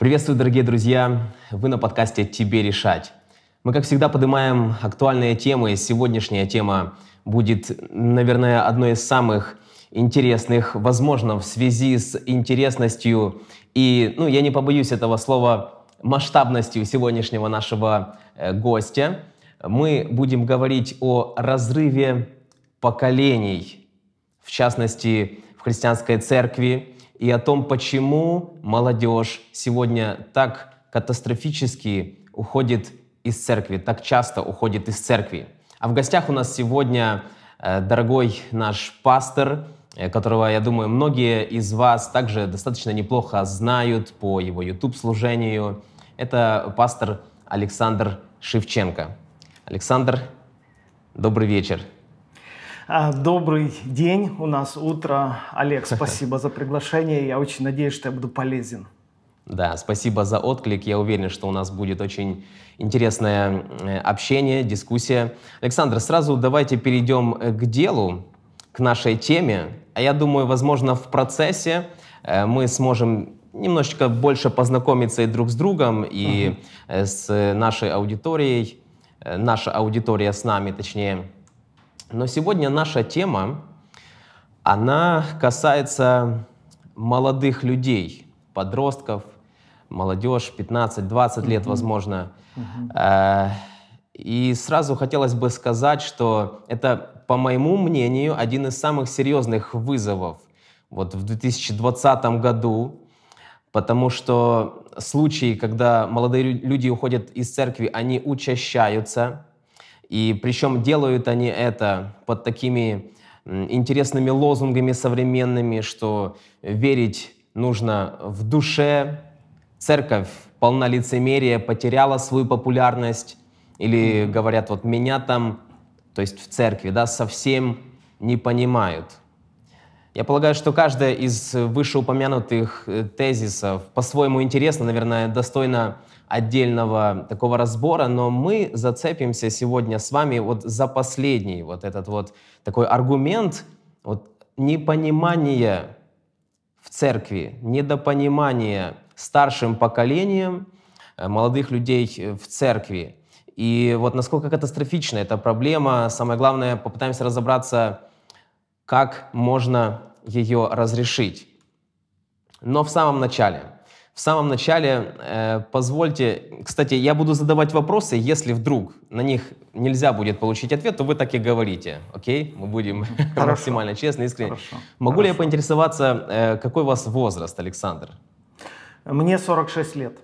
Приветствую, дорогие друзья! Вы на подкасте «Тебе решать». Мы, как всегда, поднимаем актуальные темы. Сегодняшняя тема будет, наверное, одной из самых интересных, возможно, в связи с интересностью и, ну, я не побоюсь этого слова, масштабностью сегодняшнего нашего э, гостя. Мы будем говорить о разрыве поколений, в частности, в христианской церкви, и о том, почему молодежь сегодня так катастрофически уходит из церкви, так часто уходит из церкви. А в гостях у нас сегодня э, дорогой наш пастор, э, которого, я думаю, многие из вас также достаточно неплохо знают по его YouTube-служению. Это пастор Александр Шевченко. Александр, добрый вечер. А, добрый день, у нас утро. Олег, спасибо за приглашение. Я очень надеюсь, что я буду полезен. Да, спасибо за отклик. Я уверен, что у нас будет очень интересное э, общение, дискуссия. Александр, сразу давайте перейдем э, к делу, к нашей теме. А я думаю, возможно, в процессе э, мы сможем немножечко больше познакомиться и друг с другом, и uh-huh. с нашей аудиторией, наша аудитория с нами, точнее, но сегодня наша тема, она касается молодых людей, подростков, молодежь, 15-20 лет, возможно. И сразу хотелось бы сказать, что это, по моему мнению, один из самых серьезных вызовов вот в 2020 году, потому что случаи, когда молодые люди уходят из церкви, они учащаются, и причем делают они это под такими интересными лозунгами современными, что верить нужно в душе, церковь полна лицемерия, потеряла свою популярность, или говорят, вот меня там, то есть в церкви, да, совсем не понимают. Я полагаю, что каждая из вышеупомянутых э, тезисов по-своему интересна, наверное, достойна отдельного такого разбора, но мы зацепимся сегодня с вами вот за последний вот этот вот такой аргумент вот непонимания в церкви, недопонимания старшим поколением э, молодых людей в церкви. И вот насколько катастрофична эта проблема, самое главное, попытаемся разобраться, как можно ее разрешить. Но в самом начале – в самом начале э, позвольте, кстати, я буду задавать вопросы, если вдруг на них нельзя будет получить ответ, то вы так и говорите, окей? Мы будем максимально честны, искренне. Хорошо. Могу Хорошо. ли я поинтересоваться, э, какой у вас возраст, Александр? Мне 46 лет.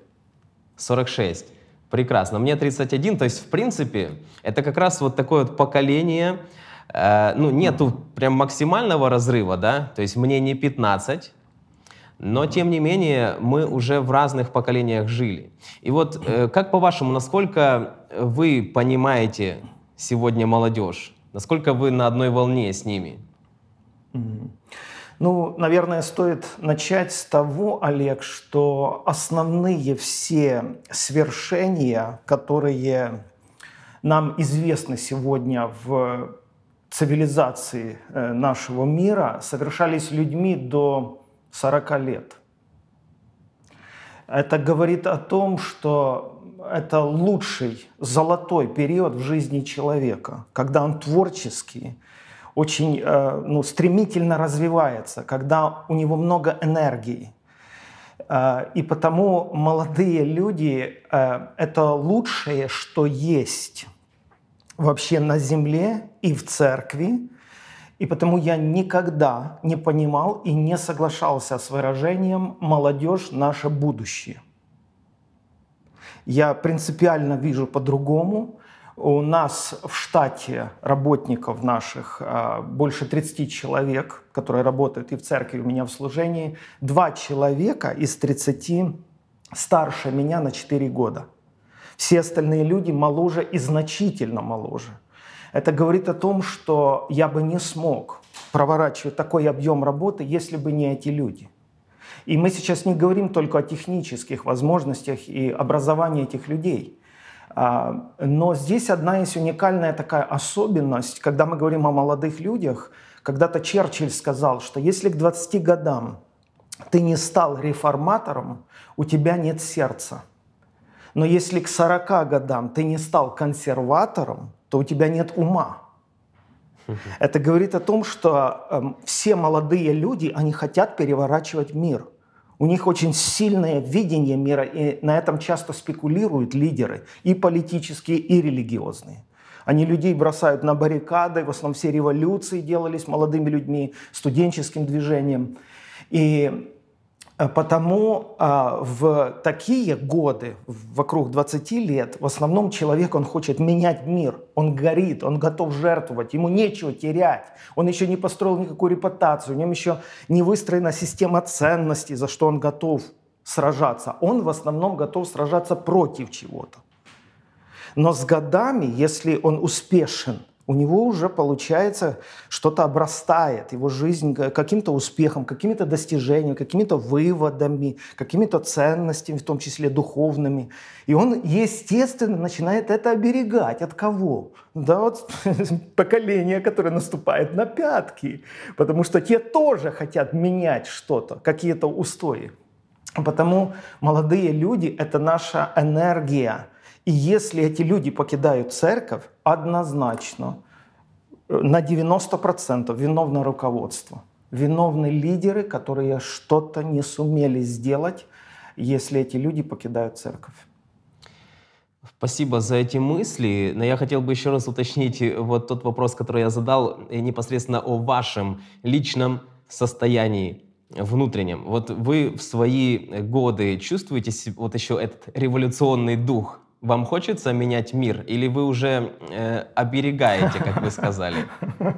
46. Прекрасно. Мне 31, то есть, в принципе, это как раз вот такое вот поколение, э, ну, нету прям максимального разрыва, да, то есть мне не 15, но, тем не менее, мы уже в разных поколениях жили. И вот, э, как по-вашему, насколько вы понимаете сегодня молодежь? Насколько вы на одной волне с ними? Ну, наверное, стоит начать с того, Олег, что основные все свершения, которые нам известны сегодня в цивилизации э, нашего мира, совершались людьми до 40 лет. Это говорит о том, что это лучший золотой период в жизни человека, когда он творческий, очень э, ну, стремительно развивается, когда у него много энергии. Э, и потому молодые люди это лучшее, что есть вообще на земле и в церкви, и потому я никогда не понимал и не соглашался с выражением «молодежь – наше будущее». Я принципиально вижу по-другому. У нас в штате работников наших а, больше 30 человек, которые работают и в церкви, и у меня в служении. Два человека из 30 старше меня на 4 года. Все остальные люди моложе и значительно моложе – это говорит о том, что я бы не смог проворачивать такой объем работы, если бы не эти люди. И мы сейчас не говорим только о технических возможностях и образовании этих людей. А, но здесь одна есть уникальная такая особенность, когда мы говорим о молодых людях. Когда-то Черчилль сказал, что если к 20 годам ты не стал реформатором, у тебя нет сердца. Но если к 40 годам ты не стал консерватором, то у тебя нет ума. Это говорит о том, что э, все молодые люди, они хотят переворачивать мир. У них очень сильное видение мира, и на этом часто спекулируют лидеры, и политические, и религиозные. Они людей бросают на баррикады, в основном все революции делались молодыми людьми, студенческим движением. И потому а, в такие годы, вокруг 20 лет, в основном человек, он хочет менять мир. Он горит, он готов жертвовать, ему нечего терять. Он еще не построил никакую репутацию, у него еще не выстроена система ценностей, за что он готов сражаться. Он в основном готов сражаться против чего-то. Но с годами, если он успешен – у него уже получается что-то обрастает, его жизнь каким-то успехом, какими-то достижениями, какими-то выводами, какими-то ценностями, в том числе духовными. И он, естественно, начинает это оберегать. От кого? Да вот поколение, которое наступает на пятки. Потому что те тоже хотят менять что-то, какие-то устои. Потому молодые люди – это наша энергия – и если эти люди покидают церковь, однозначно э, на 90% виновно руководство. Виновны лидеры, которые что-то не сумели сделать, если эти люди покидают церковь. Спасибо за эти мысли. Но я хотел бы еще раз уточнить э, вот тот вопрос, который я задал, э, непосредственно о вашем личном состоянии внутреннем. Вот вы в свои годы чувствуете вот еще этот революционный дух вам хочется менять мир или вы уже э, оберегаете, как вы сказали?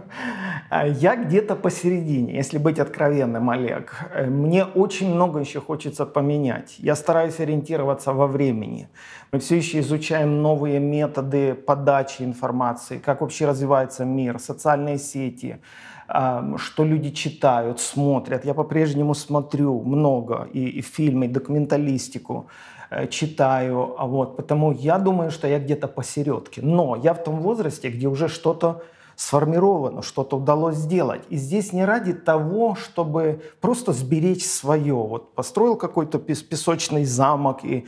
А я где-то посередине, если быть откровенным, Олег. Э, мне очень много еще хочется поменять. Я стараюсь ориентироваться во времени. Мы все еще изучаем новые методы подачи информации, как вообще развивается мир, социальные сети, что люди читают, смотрят. Я по-прежнему смотрю много и, и фильмы, и документалистику. Э, читаю, а вот, потому я думаю, что я где-то посередке. Но я в том возрасте, где уже что-то сформировано, что-то удалось сделать. И здесь не ради того, чтобы просто сберечь свое. Вот построил какой-то песочный замок, и,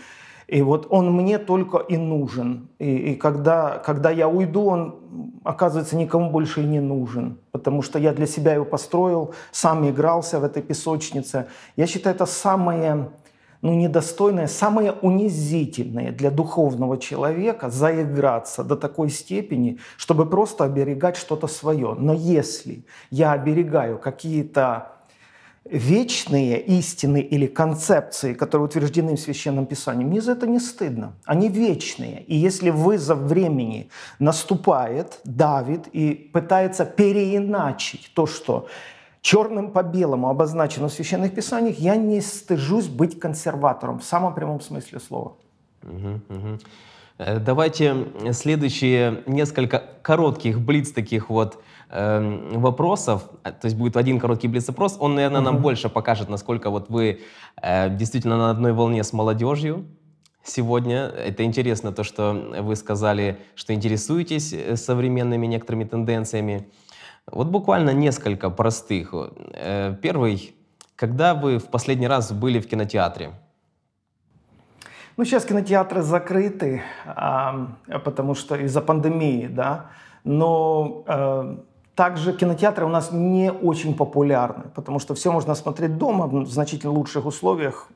и вот он мне только и нужен. И, и когда, когда я уйду, он, оказывается, никому больше и не нужен. Потому что я для себя его построил, сам игрался в этой песочнице. Я считаю, это самое ну, недостойное, самое унизительное для духовного человека заиграться до такой степени, чтобы просто оберегать что-то свое. Но если я оберегаю какие-то вечные истины или концепции, которые утверждены в Священном Писании, мне за это не стыдно. Они вечные. И если вызов времени наступает, давит и пытается переиначить то, что черным по белому обозначено в священных писаниях, я не стыжусь быть консерватором в самом прямом смысле слова. Э, давайте следующие несколько коротких блиц таких вот э, вопросов, то есть будет один короткий блиц-опрос, он, наверное, нам больше покажет, насколько вот вы э, действительно на одной волне с молодежью сегодня. Это интересно то, что вы сказали, что интересуетесь э, современными некоторыми тенденциями. Вот буквально несколько простых. Э, первый. Когда вы в последний раз были в кинотеатре? Ну, сейчас кинотеатры закрыты, потому что из-за пандемии, да. Но э, также кинотеатры у нас не очень популярны, потому что все можно смотреть дома в значительно лучших условиях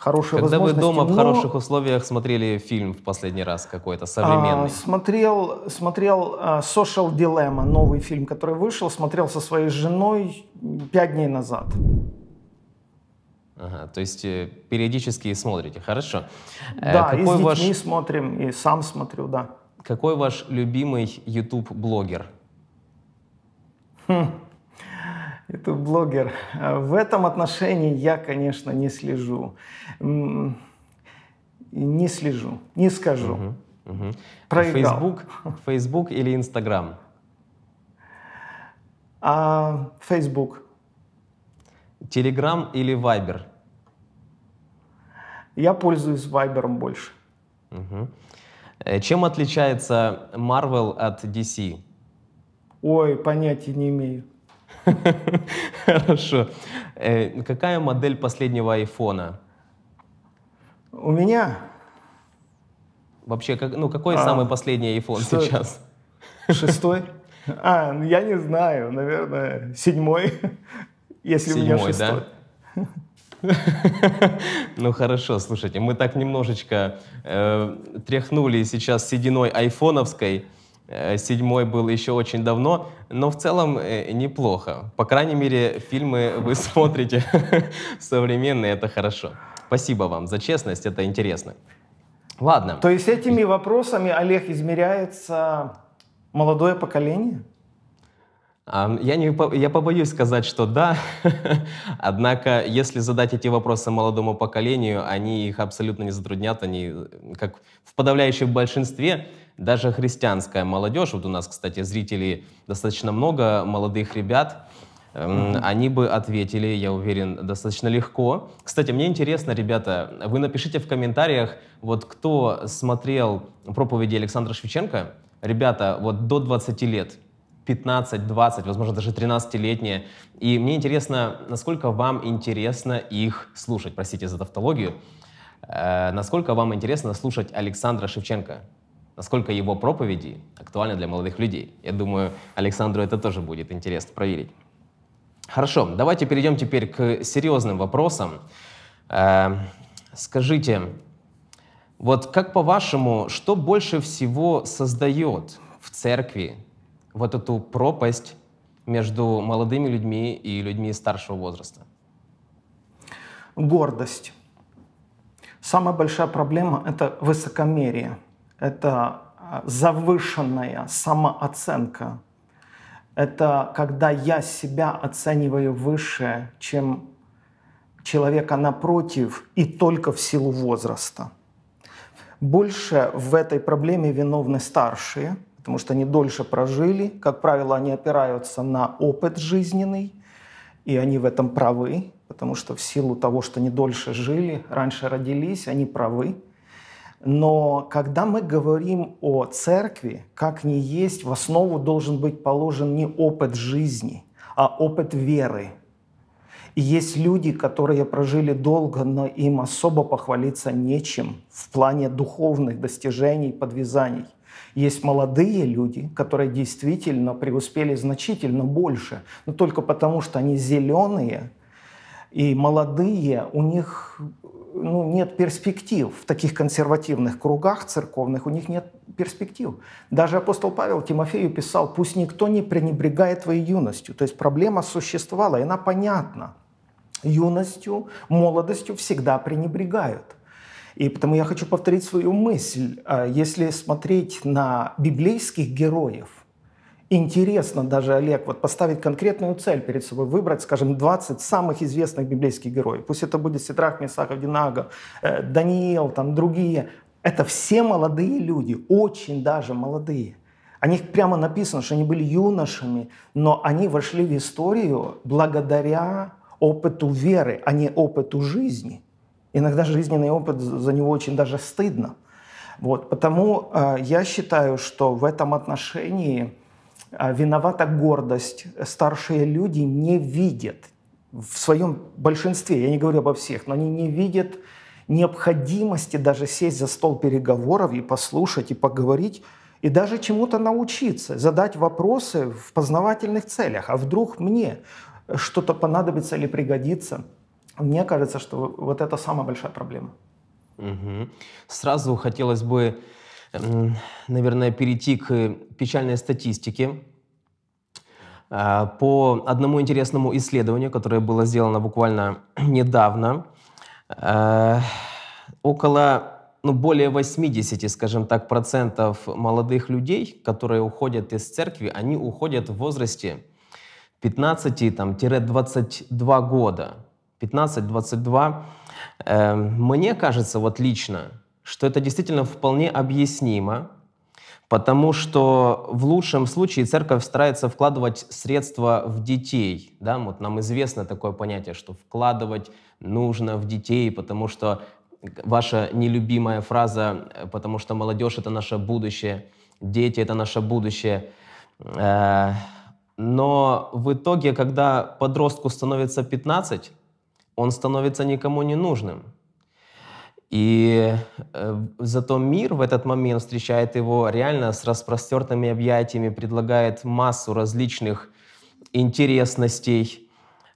хорошие Когда возможности. вы дома в хороших условиях смотрели фильм в последний раз какой-то современный? А, смотрел, смотрел uh, Social Dilemma, новый фильм, который вышел, смотрел со своей женой пять дней назад. Ага, то есть э, периодически смотрите, хорошо. Э, да, Какой и с детьми ваш... смотрим, и сам смотрю, да. Какой ваш любимый YouTube-блогер? Хм. YouTube-блогер. В этом отношении я, конечно, не слежу. Не слежу, не скажу. Угу, угу. Проиграл. Facebook, Facebook или Instagram? А, Facebook. Telegram или Viber? Я пользуюсь Viber больше. Угу. Чем отличается Marvel от DC? Ой, понятия не имею. Хорошо. Э, какая модель последнего айфона? У меня? Вообще, как, ну какой а, самый последний iPhone сейчас? Шестой? А, ну, я не знаю, наверное, седьмой, если седьмой, у меня шестой. Да? Ну хорошо, слушайте, мы так немножечко э, тряхнули сейчас сединой айфоновской. Э, седьмой был еще очень давно, но в целом э, неплохо. По крайней мере, фильмы вы смотрите современные, это хорошо. Спасибо вам за честность, это интересно. Ладно. То есть этими вопросами, Олег, измеряется молодое поколение? Я, не, я побоюсь сказать, что да. Однако, если задать эти вопросы молодому поколению, они их абсолютно не затруднят. Они, как в подавляющем большинстве, даже христианская молодежь, вот у нас, кстати, зрителей достаточно много, молодых ребят, mm-hmm. они бы ответили, я уверен, достаточно легко. Кстати, мне интересно, ребята, вы напишите в комментариях, вот кто смотрел проповеди Александра Шевченко, ребята, вот до 20 лет, 15, 20, возможно, даже 13-летние. И мне интересно, насколько вам интересно их слушать, простите за тавтологию, э, насколько вам интересно слушать Александра Шевченко, насколько его проповеди актуальны для молодых людей. Я думаю, Александру это тоже будет интересно проверить. Хорошо, давайте перейдем теперь к серьезным вопросам. Э, скажите, вот как по-вашему, что больше всего создает в церкви вот эту пропасть между молодыми людьми и людьми старшего возраста? Гордость. Самая большая проблема – это высокомерие, это а, завышенная самооценка. Это когда я себя оцениваю выше, чем человека напротив, и только в силу возраста. Больше в этой проблеме виновны старшие – потому что они дольше прожили. Как правило, они опираются на опыт жизненный, и они в этом правы, потому что в силу того, что они дольше жили, раньше родились, они правы. Но когда мы говорим о церкви, как ни есть, в основу должен быть положен не опыт жизни, а опыт веры. И есть люди, которые прожили долго, но им особо похвалиться нечем в плане духовных достижений, подвязаний – есть молодые люди, которые действительно преуспели значительно больше, но только потому, что они зеленые и молодые, у них ну, нет перспектив. В таких консервативных кругах церковных у них нет перспектив. Даже апостол Павел Тимофею писал, пусть никто не пренебрегает твоей юностью. То есть проблема существовала, и она понятна. Юностью, молодостью всегда пренебрегают. И потому я хочу повторить свою мысль. А, если смотреть на библейских героев, интересно даже, Олег, вот поставить конкретную цель перед собой, выбрать, скажем, 20 самых известных библейских героев. Пусть это будет Ситрах, Месах, Авдинага, э, Даниил, там другие. Это все молодые люди, очень даже молодые. О них прямо написано, что они были юношами, но они вошли в историю благодаря опыту веры, а не опыту жизни – Иногда жизненный опыт за него очень даже стыдно. Вот, потому э, я считаю, что в этом отношении виновата гордость. Старшие люди не видят в своем большинстве, я не говорю обо всех, но они не видят необходимости даже сесть за стол переговоров и послушать, и поговорить, и даже чему-то научиться, задать вопросы в познавательных целях. А вдруг мне что-то понадобится или пригодится – мне кажется, что вот это самая большая проблема. Угу. Сразу хотелось бы, наверное, перейти к печальной статистике. А, по одному интересному исследованию, которое было сделано буквально недавно, а, около ну, более 80, скажем так, процентов молодых людей, которые уходят из церкви, они уходят в возрасте 15-22 года. 15-22. Эм, мне кажется, вот лично, что это действительно вполне объяснимо, потому что в лучшем случае церковь старается вкладывать средства в детей. Да? Вот нам известно такое понятие, что вкладывать нужно в детей, потому что ваша нелюбимая фраза, э, потому что молодежь — это наше будущее, дети — это наше будущее. Э, но в итоге, когда подростку становится 15, он становится никому не нужным. И э, зато мир в этот момент встречает его реально с распростертыми объятиями, предлагает массу различных интересностей,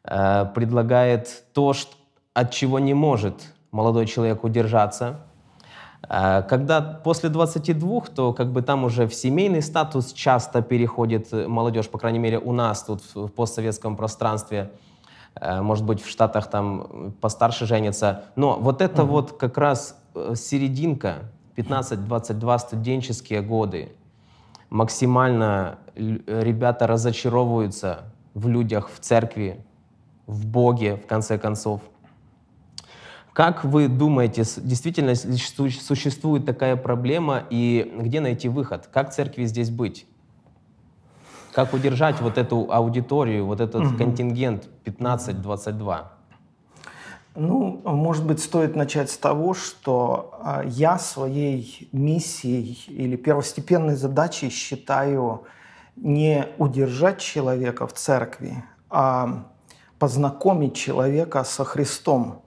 э, предлагает то, что, от чего не может молодой человек удержаться. Э, когда после 22, то как бы там уже в семейный статус часто переходит молодежь, по крайней мере у нас тут в постсоветском пространстве – может быть, в Штатах там постарше женятся. Но вот это mm-hmm. вот как раз э, серединка, 15-22 студенческие годы, максимально ребята разочаровываются в людях, в церкви, в Боге, в конце концов. Как вы думаете, действительно существует такая проблема и где найти выход? Как церкви здесь быть? Как удержать вот эту аудиторию, вот этот угу. контингент 15-22? Ну, может быть, стоит начать с того, что а, я своей миссией или первостепенной задачей считаю не удержать человека в церкви, а познакомить человека со Христом.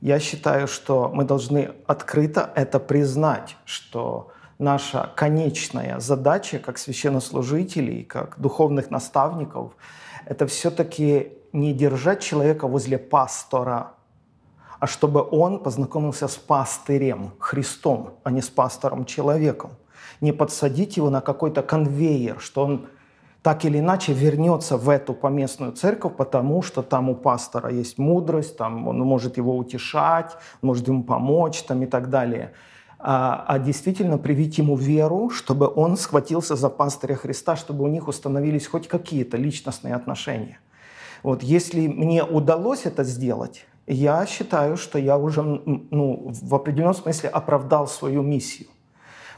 Я считаю, что мы должны открыто это признать, что наша конечная задача как священнослужителей, как духовных наставников, это все-таки не держать человека возле пастора, а чтобы он познакомился с пастырем, Христом, а не с пастором человеком. Не подсадить его на какой-то конвейер, что он так или иначе вернется в эту поместную церковь, потому что там у пастора есть мудрость, там он может его утешать, может ему помочь там, и так далее а, а действительно привить ему веру, чтобы он схватился за пастыря Христа, чтобы у них установились хоть какие-то личностные отношения. Вот если мне удалось это сделать, я считаю, что я уже ну, в определенном смысле оправдал свою миссию.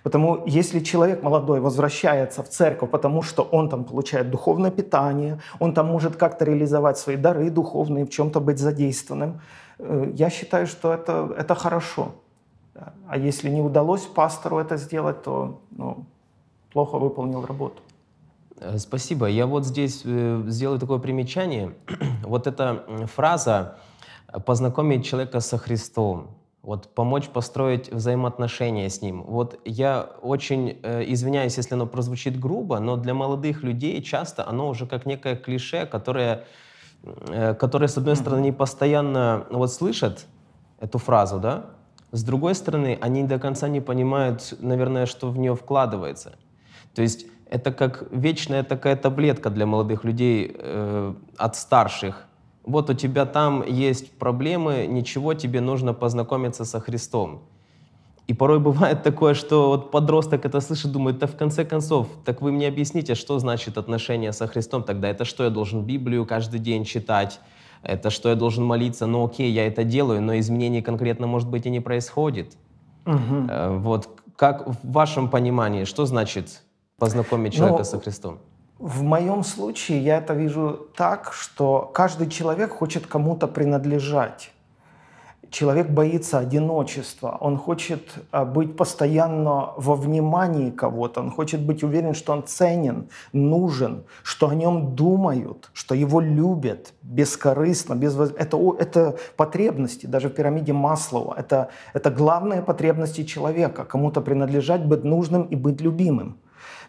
Потому если человек молодой возвращается в церковь, потому что он там получает духовное питание, он там может как-то реализовать свои дары духовные, в чем-то быть задействованным, э, я считаю, что это, это хорошо. А если не удалось пастору это сделать, то ну, плохо выполнил работу. Э, спасибо. Я вот здесь э, сделаю такое примечание. вот эта фраза «познакомить человека со Христом», вот помочь построить взаимоотношения с Ним. Вот я очень э, извиняюсь, если оно прозвучит грубо, но для молодых людей часто оно уже как некое клише, которое, э, которое с одной стороны, постоянно вот слышат эту фразу, да, с другой стороны, они до конца не понимают, наверное, что в нее вкладывается. То есть это как вечная такая таблетка для молодых людей э, от старших. Вот у тебя там есть проблемы, ничего, тебе нужно познакомиться со Христом. И порой бывает такое, что вот подросток это слышит, думает, да в конце концов, так вы мне объясните, что значит отношение со Христом тогда? Это что, я должен Библию каждый день читать? Это что я должен молиться, ну окей, я это делаю, но изменений конкретно, может быть, и не происходит. Угу. Вот как в вашем понимании, что значит познакомить человека ну, со Христом? В моем случае я это вижу так, что каждый человек хочет кому-то принадлежать человек боится одиночества, он хочет а, быть постоянно во внимании кого-то, он хочет быть уверен, что он ценен, нужен, что о нем думают, что его любят бескорыстно, без... это, это потребности, даже в пирамиде Маслова, это, это главные потребности человека, кому-то принадлежать, быть нужным и быть любимым.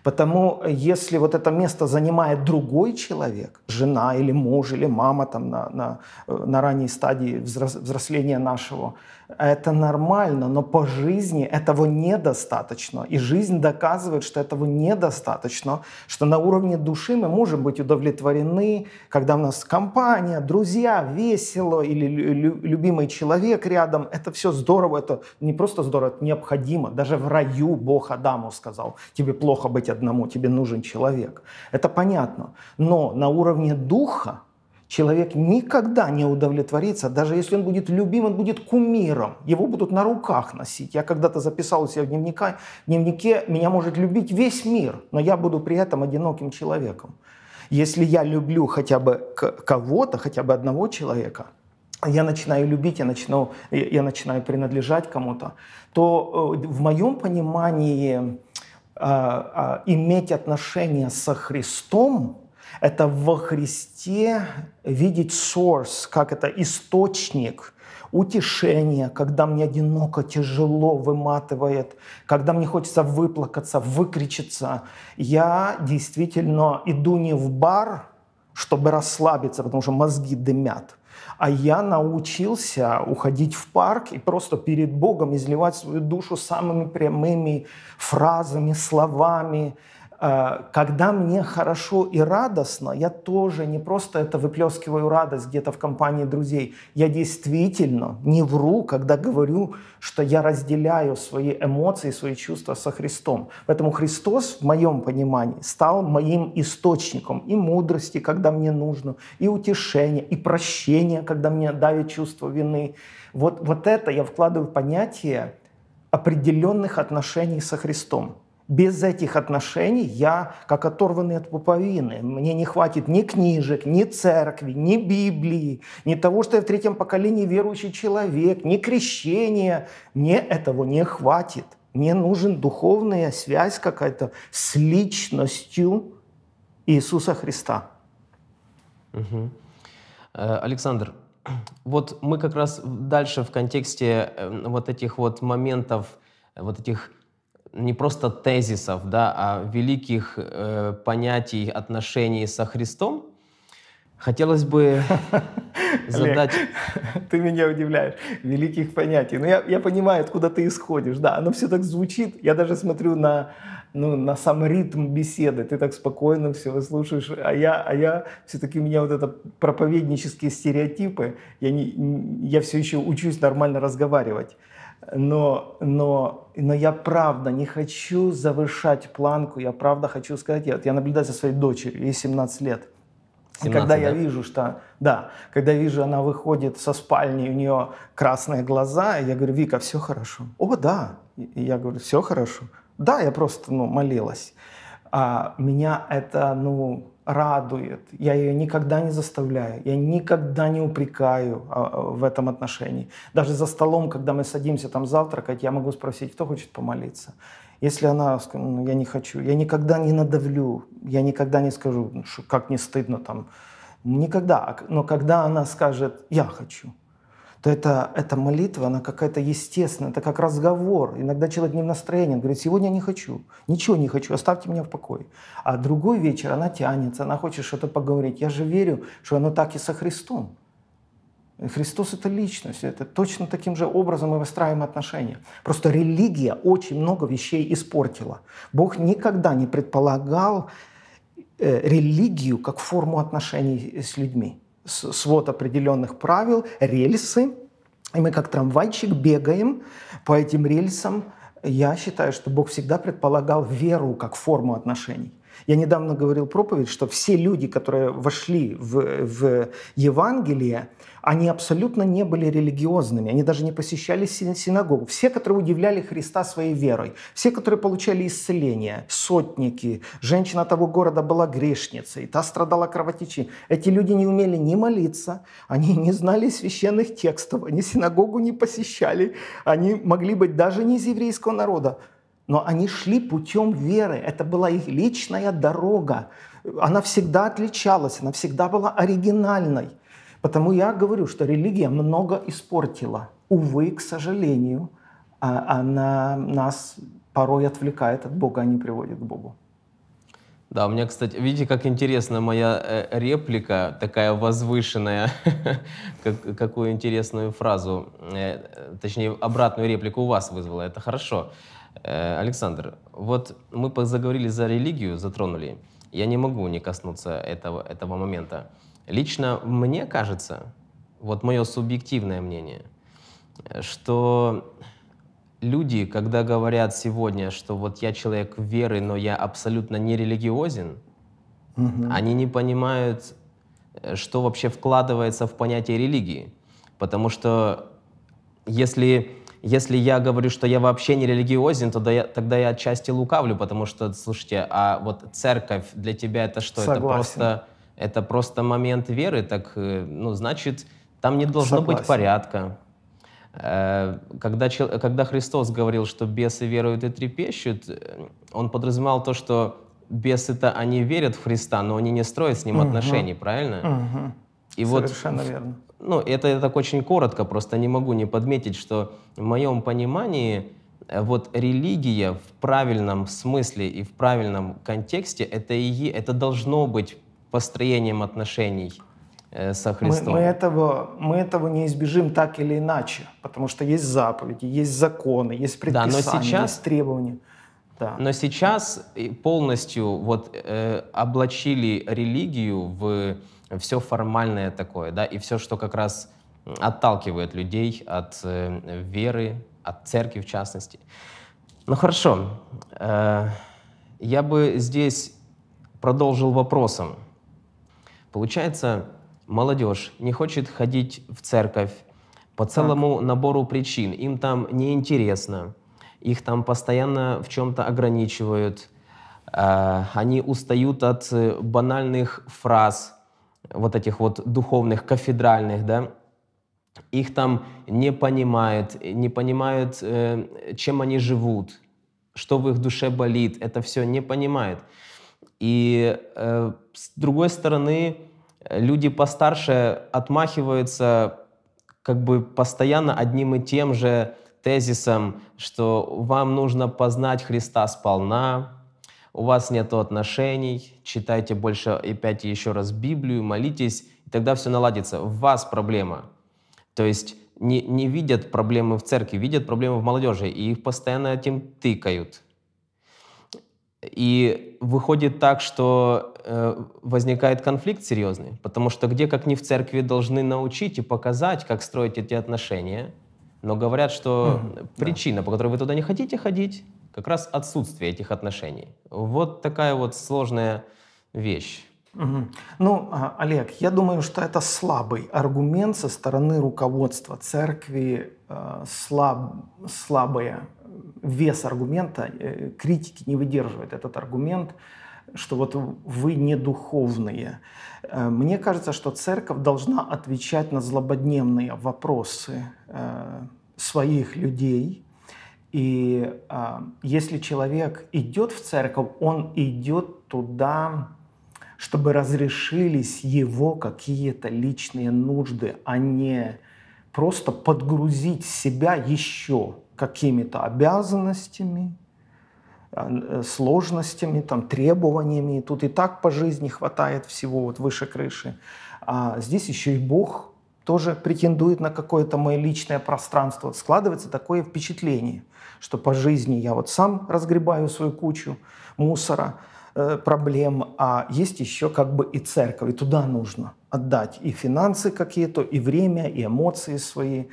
Потому если вот это место занимает другой человек, жена или муж или мама там на, на, на ранней стадии взросления нашего, это нормально, но по жизни этого недостаточно. И жизнь доказывает, что этого недостаточно, что на уровне души мы можем быть удовлетворены, когда у нас компания, друзья, весело или любимый человек рядом. Это все здорово, это не просто здорово, это необходимо. Даже в раю Бог Адаму сказал, тебе плохо быть одному, тебе нужен человек. Это понятно. Но на уровне духа человек никогда не удовлетворится, даже если он будет любим, он будет кумиром, его будут на руках носить. Я когда-то записал у себя в, дневника, в дневнике, меня может любить весь мир, но я буду при этом одиноким человеком. Если я люблю хотя бы кого-то, хотя бы одного человека, я начинаю любить, я начинаю, я начинаю принадлежать кому-то, то э, в моем понимании иметь отношения со Христом – это во Христе видеть source, как это источник – утешение, когда мне одиноко, тяжело, выматывает, когда мне хочется выплакаться, выкричиться. Я действительно иду не в бар, чтобы расслабиться, потому что мозги дымят, а я научился уходить в парк и просто перед Богом изливать свою душу самыми прямыми фразами, словами, когда мне хорошо и радостно, я тоже не просто это выплескиваю радость где-то в компании друзей. Я действительно не вру, когда говорю, что я разделяю свои эмоции, свои чувства со Христом. Поэтому Христос, в моем понимании, стал моим источником и мудрости, когда мне нужно, и утешения, и прощения, когда мне давит чувство вины. Вот, вот это я вкладываю в понятие определенных отношений со Христом. Без этих отношений я как оторванный от пуповины. Мне не хватит ни книжек, ни церкви, ни Библии, ни того, что я в третьем поколении верующий человек, ни крещения. Мне этого не хватит. Мне нужен духовная связь какая-то с личностью Иисуса Христа. Угу. Александр, вот мы как раз дальше в контексте э, вот этих вот моментов, вот этих не просто тезисов, да, а великих э, понятий отношений со Христом, хотелось бы задать... ты меня удивляешь. Великих понятий. Но ну, я, я понимаю, откуда ты исходишь. Да, оно все так звучит. Я даже смотрю на, ну, на сам ритм беседы. Ты так спокойно все выслушаешь. А я, а я все-таки у меня вот это проповеднические стереотипы. Я, не, я все еще учусь нормально разговаривать но, но, но я правда не хочу завышать планку, я правда хочу сказать, я, я наблюдаю за своей дочерью, ей 17 лет. 17, и когда да? я вижу, что, да, когда вижу, она выходит со спальни, у нее красные глаза, я говорю, Вика, все хорошо. О, да. И я говорю, все хорошо. Да, я просто, ну, молилась. А меня это, ну, радует. Я ее никогда не заставляю, я никогда не упрекаю а, а, в этом отношении. Даже за столом, когда мы садимся там завтракать, я могу спросить, кто хочет помолиться. Если она скажет, ну, я не хочу, я никогда не надавлю, я никогда не скажу, «Ну, как не стыдно там. Никогда. Но когда она скажет, я хочу, то это, эта молитва, она какая-то естественная, это как разговор. Иногда человек не в настроении, он говорит, сегодня не хочу, ничего не хочу, оставьте меня в покое. А другой вечер она тянется, она хочет что-то поговорить. Я же верю, что оно так и со Христом. Христос — это личность, это точно таким же образом мы выстраиваем отношения. Просто религия очень много вещей испортила. Бог никогда не предполагал э, религию как форму отношений с людьми свод определенных правил, рельсы, и мы как трамвайчик бегаем по этим рельсам. Я считаю, что Бог всегда предполагал веру как форму отношений. Я недавно говорил проповедь, что все люди, которые вошли в, в Евангелие, они абсолютно не были религиозными, они даже не посещали синагогу. Все, которые удивляли Христа своей верой, все, которые получали исцеление, сотники, женщина того города была грешницей, та страдала кровотечением. Эти люди не умели ни молиться, они не знали священных текстов, они синагогу не посещали, они могли быть даже не из еврейского народа, но они шли путем веры. Это была их личная дорога. Она всегда отличалась, она всегда была оригинальной. Потому я говорю, что религия много испортила. Увы, к сожалению, а она нас порой отвлекает от Бога, а не приводит к Богу. Да, у меня, кстати, видите, как интересна моя э, реплика, такая возвышенная, как, какую интересную фразу, э, точнее, обратную реплику у вас вызвала. Это хорошо. Э, Александр, вот мы заговорили за религию, затронули. Я не могу не коснуться этого, этого момента. Лично мне кажется, вот мое субъективное мнение, что люди, когда говорят сегодня, что вот я человек веры, но я абсолютно не религиозен, угу. они не понимают, что вообще вкладывается в понятие религии. Потому что если, если я говорю, что я вообще не религиозен, тогда я, тогда я отчасти лукавлю, потому что, слушайте, а вот церковь для тебя это что? Согласен. Это просто это просто момент веры, так, э, ну, значит, Там не должно Согласен. быть порядка. Э, когда, когда Христос говорил, что бесы веруют и трепещут, э, он подразумевал то, что бесы-то они верят в Христа, но они не строят с ним угу. отношений, правильно? Угу. И Совершенно вот, верно. Ну, это я так очень коротко, просто не могу не подметить, что в моем понимании вот религия в правильном смысле и в правильном контексте это и это должно быть построением отношений э, со Христом. Мы, мы, этого, мы этого не избежим так или иначе, потому что есть заповеди, есть законы, есть предписания, да, но сейчас, есть требования. Да. Но сейчас полностью вот э, облачили религию в все формальное такое, да, и все, что как раз отталкивает людей от э, веры, от церкви в частности. Ну хорошо, э, я бы здесь продолжил вопросом. Получается, молодежь не хочет ходить в церковь по целому так. набору причин. Им там неинтересно, их там постоянно в чем-то ограничивают, э, они устают от э, банальных фраз, вот этих вот духовных, кафедральных, да, их там не понимают, не понимают, э, чем они живут, что в их душе болит, это все не понимают. И э, с другой стороны, люди постарше отмахиваются как бы постоянно одним и тем же тезисом, что вам нужно познать Христа сполна, у вас нет отношений, читайте больше и опять еще раз Библию, молитесь, и тогда все наладится. В вас проблема. То есть не, не видят проблемы в церкви, видят проблемы в молодежи, и их постоянно этим тыкают. И выходит так, что э, возникает конфликт серьезный, потому что где, как ни в церкви, должны научить и показать, как строить эти отношения, но говорят, что mm-hmm, причина, да. по которой вы туда не хотите ходить, как раз отсутствие этих отношений. Вот такая вот сложная вещь. Угу. Ну, а, Олег, я думаю, что это слабый аргумент со стороны руководства церкви, э, слаб, слабая вес аргумента, э, критики не выдерживает этот аргумент, что вот вы не духовные. Э, мне кажется, что церковь должна отвечать на злободневные вопросы своих людей, и э, если человек идет в церковь, он идет туда, чтобы разрешились его какие-то личные нужды, а не просто подгрузить себя еще какими-то обязанностями, э, сложностями, там, требованиями. Тут и так по жизни хватает всего вот выше крыши. А здесь еще и Бог тоже претендует на какое-то мое личное пространство. Складывается такое впечатление, что по жизни я вот сам разгребаю свою кучу мусора, э, проблем, а есть еще как бы и церковь, и туда нужно отдать и финансы какие-то, и время, и эмоции свои.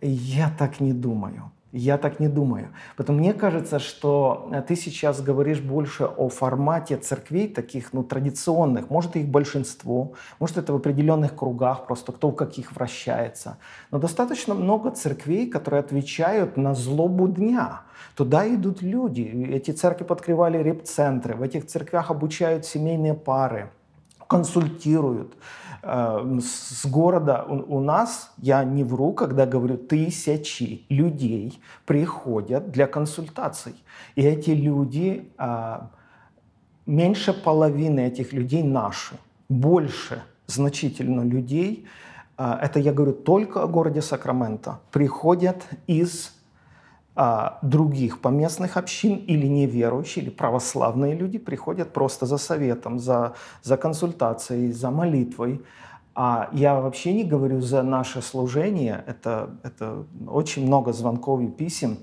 Я так не думаю. Я так не думаю. Поэтому мне кажется, что э, ты сейчас говоришь больше о формате церквей, таких ну, традиционных. Может, их большинство, может, это в определенных кругах, просто кто в каких вращается. Но достаточно много церквей, которые отвечают на злобу дня. Туда идут люди. Эти церкви подкрывали реп-центры. В этих церквях обучают семейные пары, консультируют. Э, с города у, у нас, я не вру, когда говорю, тысячи людей приходят для консультаций. И эти люди, а, меньше половины этих людей наши, больше значительно людей, а, это я говорю только о городе Сакраменто, приходят из а других поместных общин или неверующие, или православные люди приходят просто за советом, за, за консультацией, за молитвой. А я вообще не говорю за наше служение, это, это очень много звонков и писем.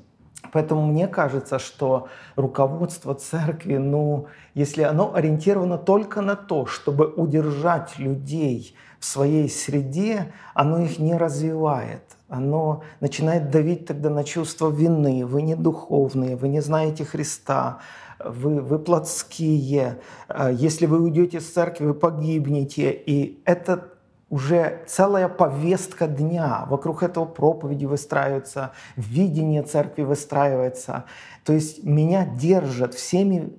Поэтому мне кажется, что руководство церкви, ну, если оно ориентировано только на то, чтобы удержать людей в своей среде, оно их не развивает оно начинает давить тогда на чувство вины. Вы не духовные, вы не знаете Христа, вы, вы плотские. А если вы уйдете из церкви, вы погибнете. И это уже целая повестка дня. Вокруг этого проповеди выстраивается, видение церкви выстраивается. То есть меня держат всеми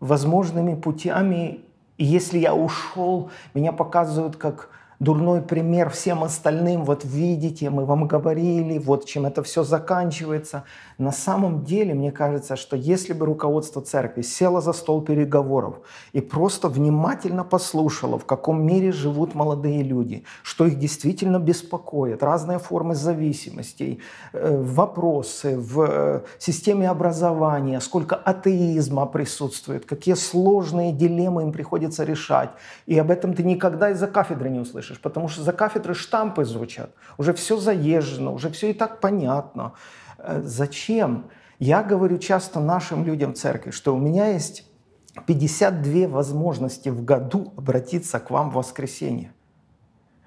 возможными путями. И если я ушел, меня показывают как дурной пример всем остальным. Вот видите, мы вам говорили, вот чем это все заканчивается. На самом деле, мне кажется, что если бы руководство церкви село за стол переговоров и просто внимательно послушало, в каком мире живут молодые люди, что их действительно беспокоит, разные формы зависимостей, э, вопросы в э, системе образования, сколько атеизма присутствует, какие сложные дилеммы им приходится решать. И об этом ты никогда из-за кафедры не услышишь, потому что за кафедры штампы звучат. Уже все заезжено, уже все и так понятно. Э, зачем? Я говорю часто нашим людям в церкви, что у меня есть 52 возможности в году обратиться к вам в воскресенье.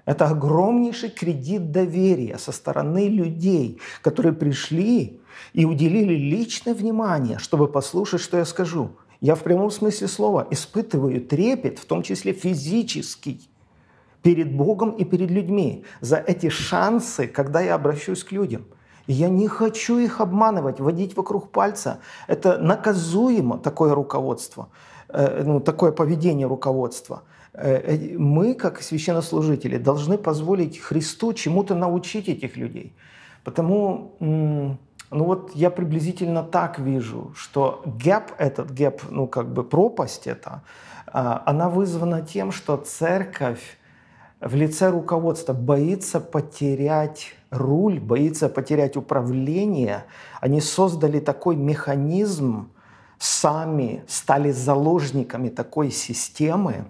Это огромнейший кредит доверия со стороны людей, которые пришли и уделили личное внимание, чтобы послушать, что я скажу. Я в прямом смысле слова испытываю трепет, в том числе физический, перед Богом и перед людьми за эти шансы, когда я обращусь к людям – я не хочу их обманывать, водить вокруг пальца. Это наказуемо, такое руководство, э, ну, такое поведение руководства. Э, э, мы, как священнослужители, должны позволить Христу чему-то научить этих людей. Потому, ну вот я приблизительно так вижу, что gap этот, gap, ну как бы пропасть эта, а, она вызвана тем, что церковь в лице руководства боится потерять руль, боится потерять управление. Они создали такой механизм, сами стали заложниками такой системы,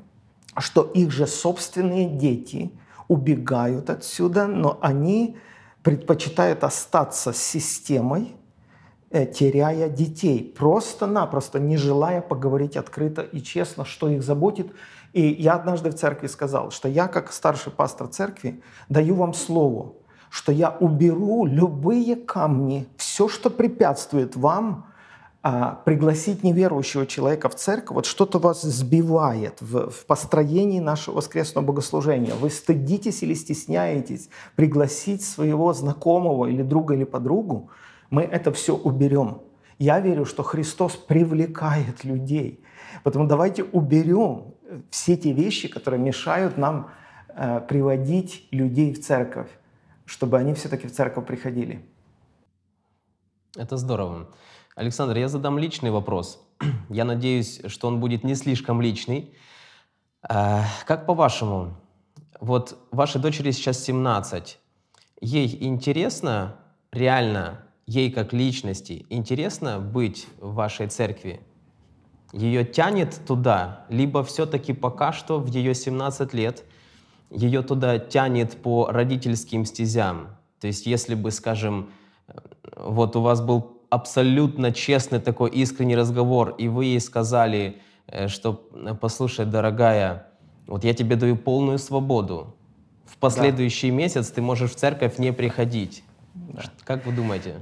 что их же собственные дети убегают отсюда, но они предпочитают остаться с системой, теряя детей, просто-напросто не желая поговорить открыто и честно, что их заботит, и я однажды в церкви сказал, что я, как старший пастор церкви, даю вам слово, что я уберу любые камни, все, что препятствует вам а, пригласить неверующего человека в церковь, вот что-то вас сбивает в, в построении нашего воскресного богослужения. Вы стыдитесь или стесняетесь пригласить своего знакомого или друга или подругу, мы это все уберем. Я верю, что Христос привлекает людей. Поэтому давайте уберем все те вещи, которые мешают нам э, приводить людей в церковь, чтобы они все-таки в церковь приходили. Это здорово. Александр, я задам личный вопрос. Я надеюсь, что он будет не слишком личный. Э, как по-вашему, вот вашей дочери сейчас 17, ей интересно, реально, ей как личности, интересно быть в вашей церкви? ее тянет туда, либо все-таки пока что в ее 17 лет ее туда тянет по родительским стезям. То есть если бы, скажем, вот у вас был абсолютно честный такой искренний разговор, и вы ей сказали, э, что, послушай, дорогая, вот я тебе даю полную свободу. В последующий да. месяц ты можешь в церковь не приходить. Да. Как вы думаете?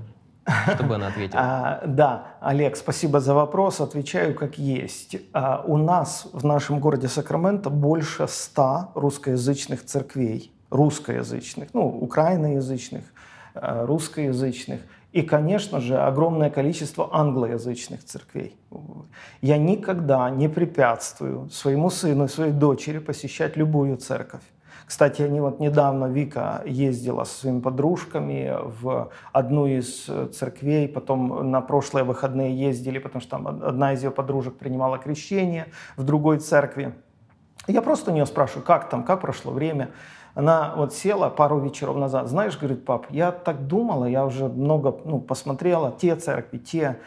Что бы она ответила? А, да, Олег, спасибо за вопрос. Отвечаю как есть. А, у нас в нашем городе Сакраменто больше ста русскоязычных церквей. Русскоязычных, ну, украиноязычных, а, русскоязычных. И, конечно же, огромное количество англоязычных церквей. Я никогда не препятствую своему сыну и своей дочери посещать любую церковь. Кстати, они вот недавно, Вика ездила со своими подружками в одну из э, церквей, потом на прошлые выходные ездили, потому что там одна из ее подружек принимала крещение в другой церкви. Я просто у нее спрашиваю, как там, как прошло время. Она вот села пару вечеров назад, знаешь, говорит, пап, я так думала, я уже много ну, посмотрела, те церкви, те.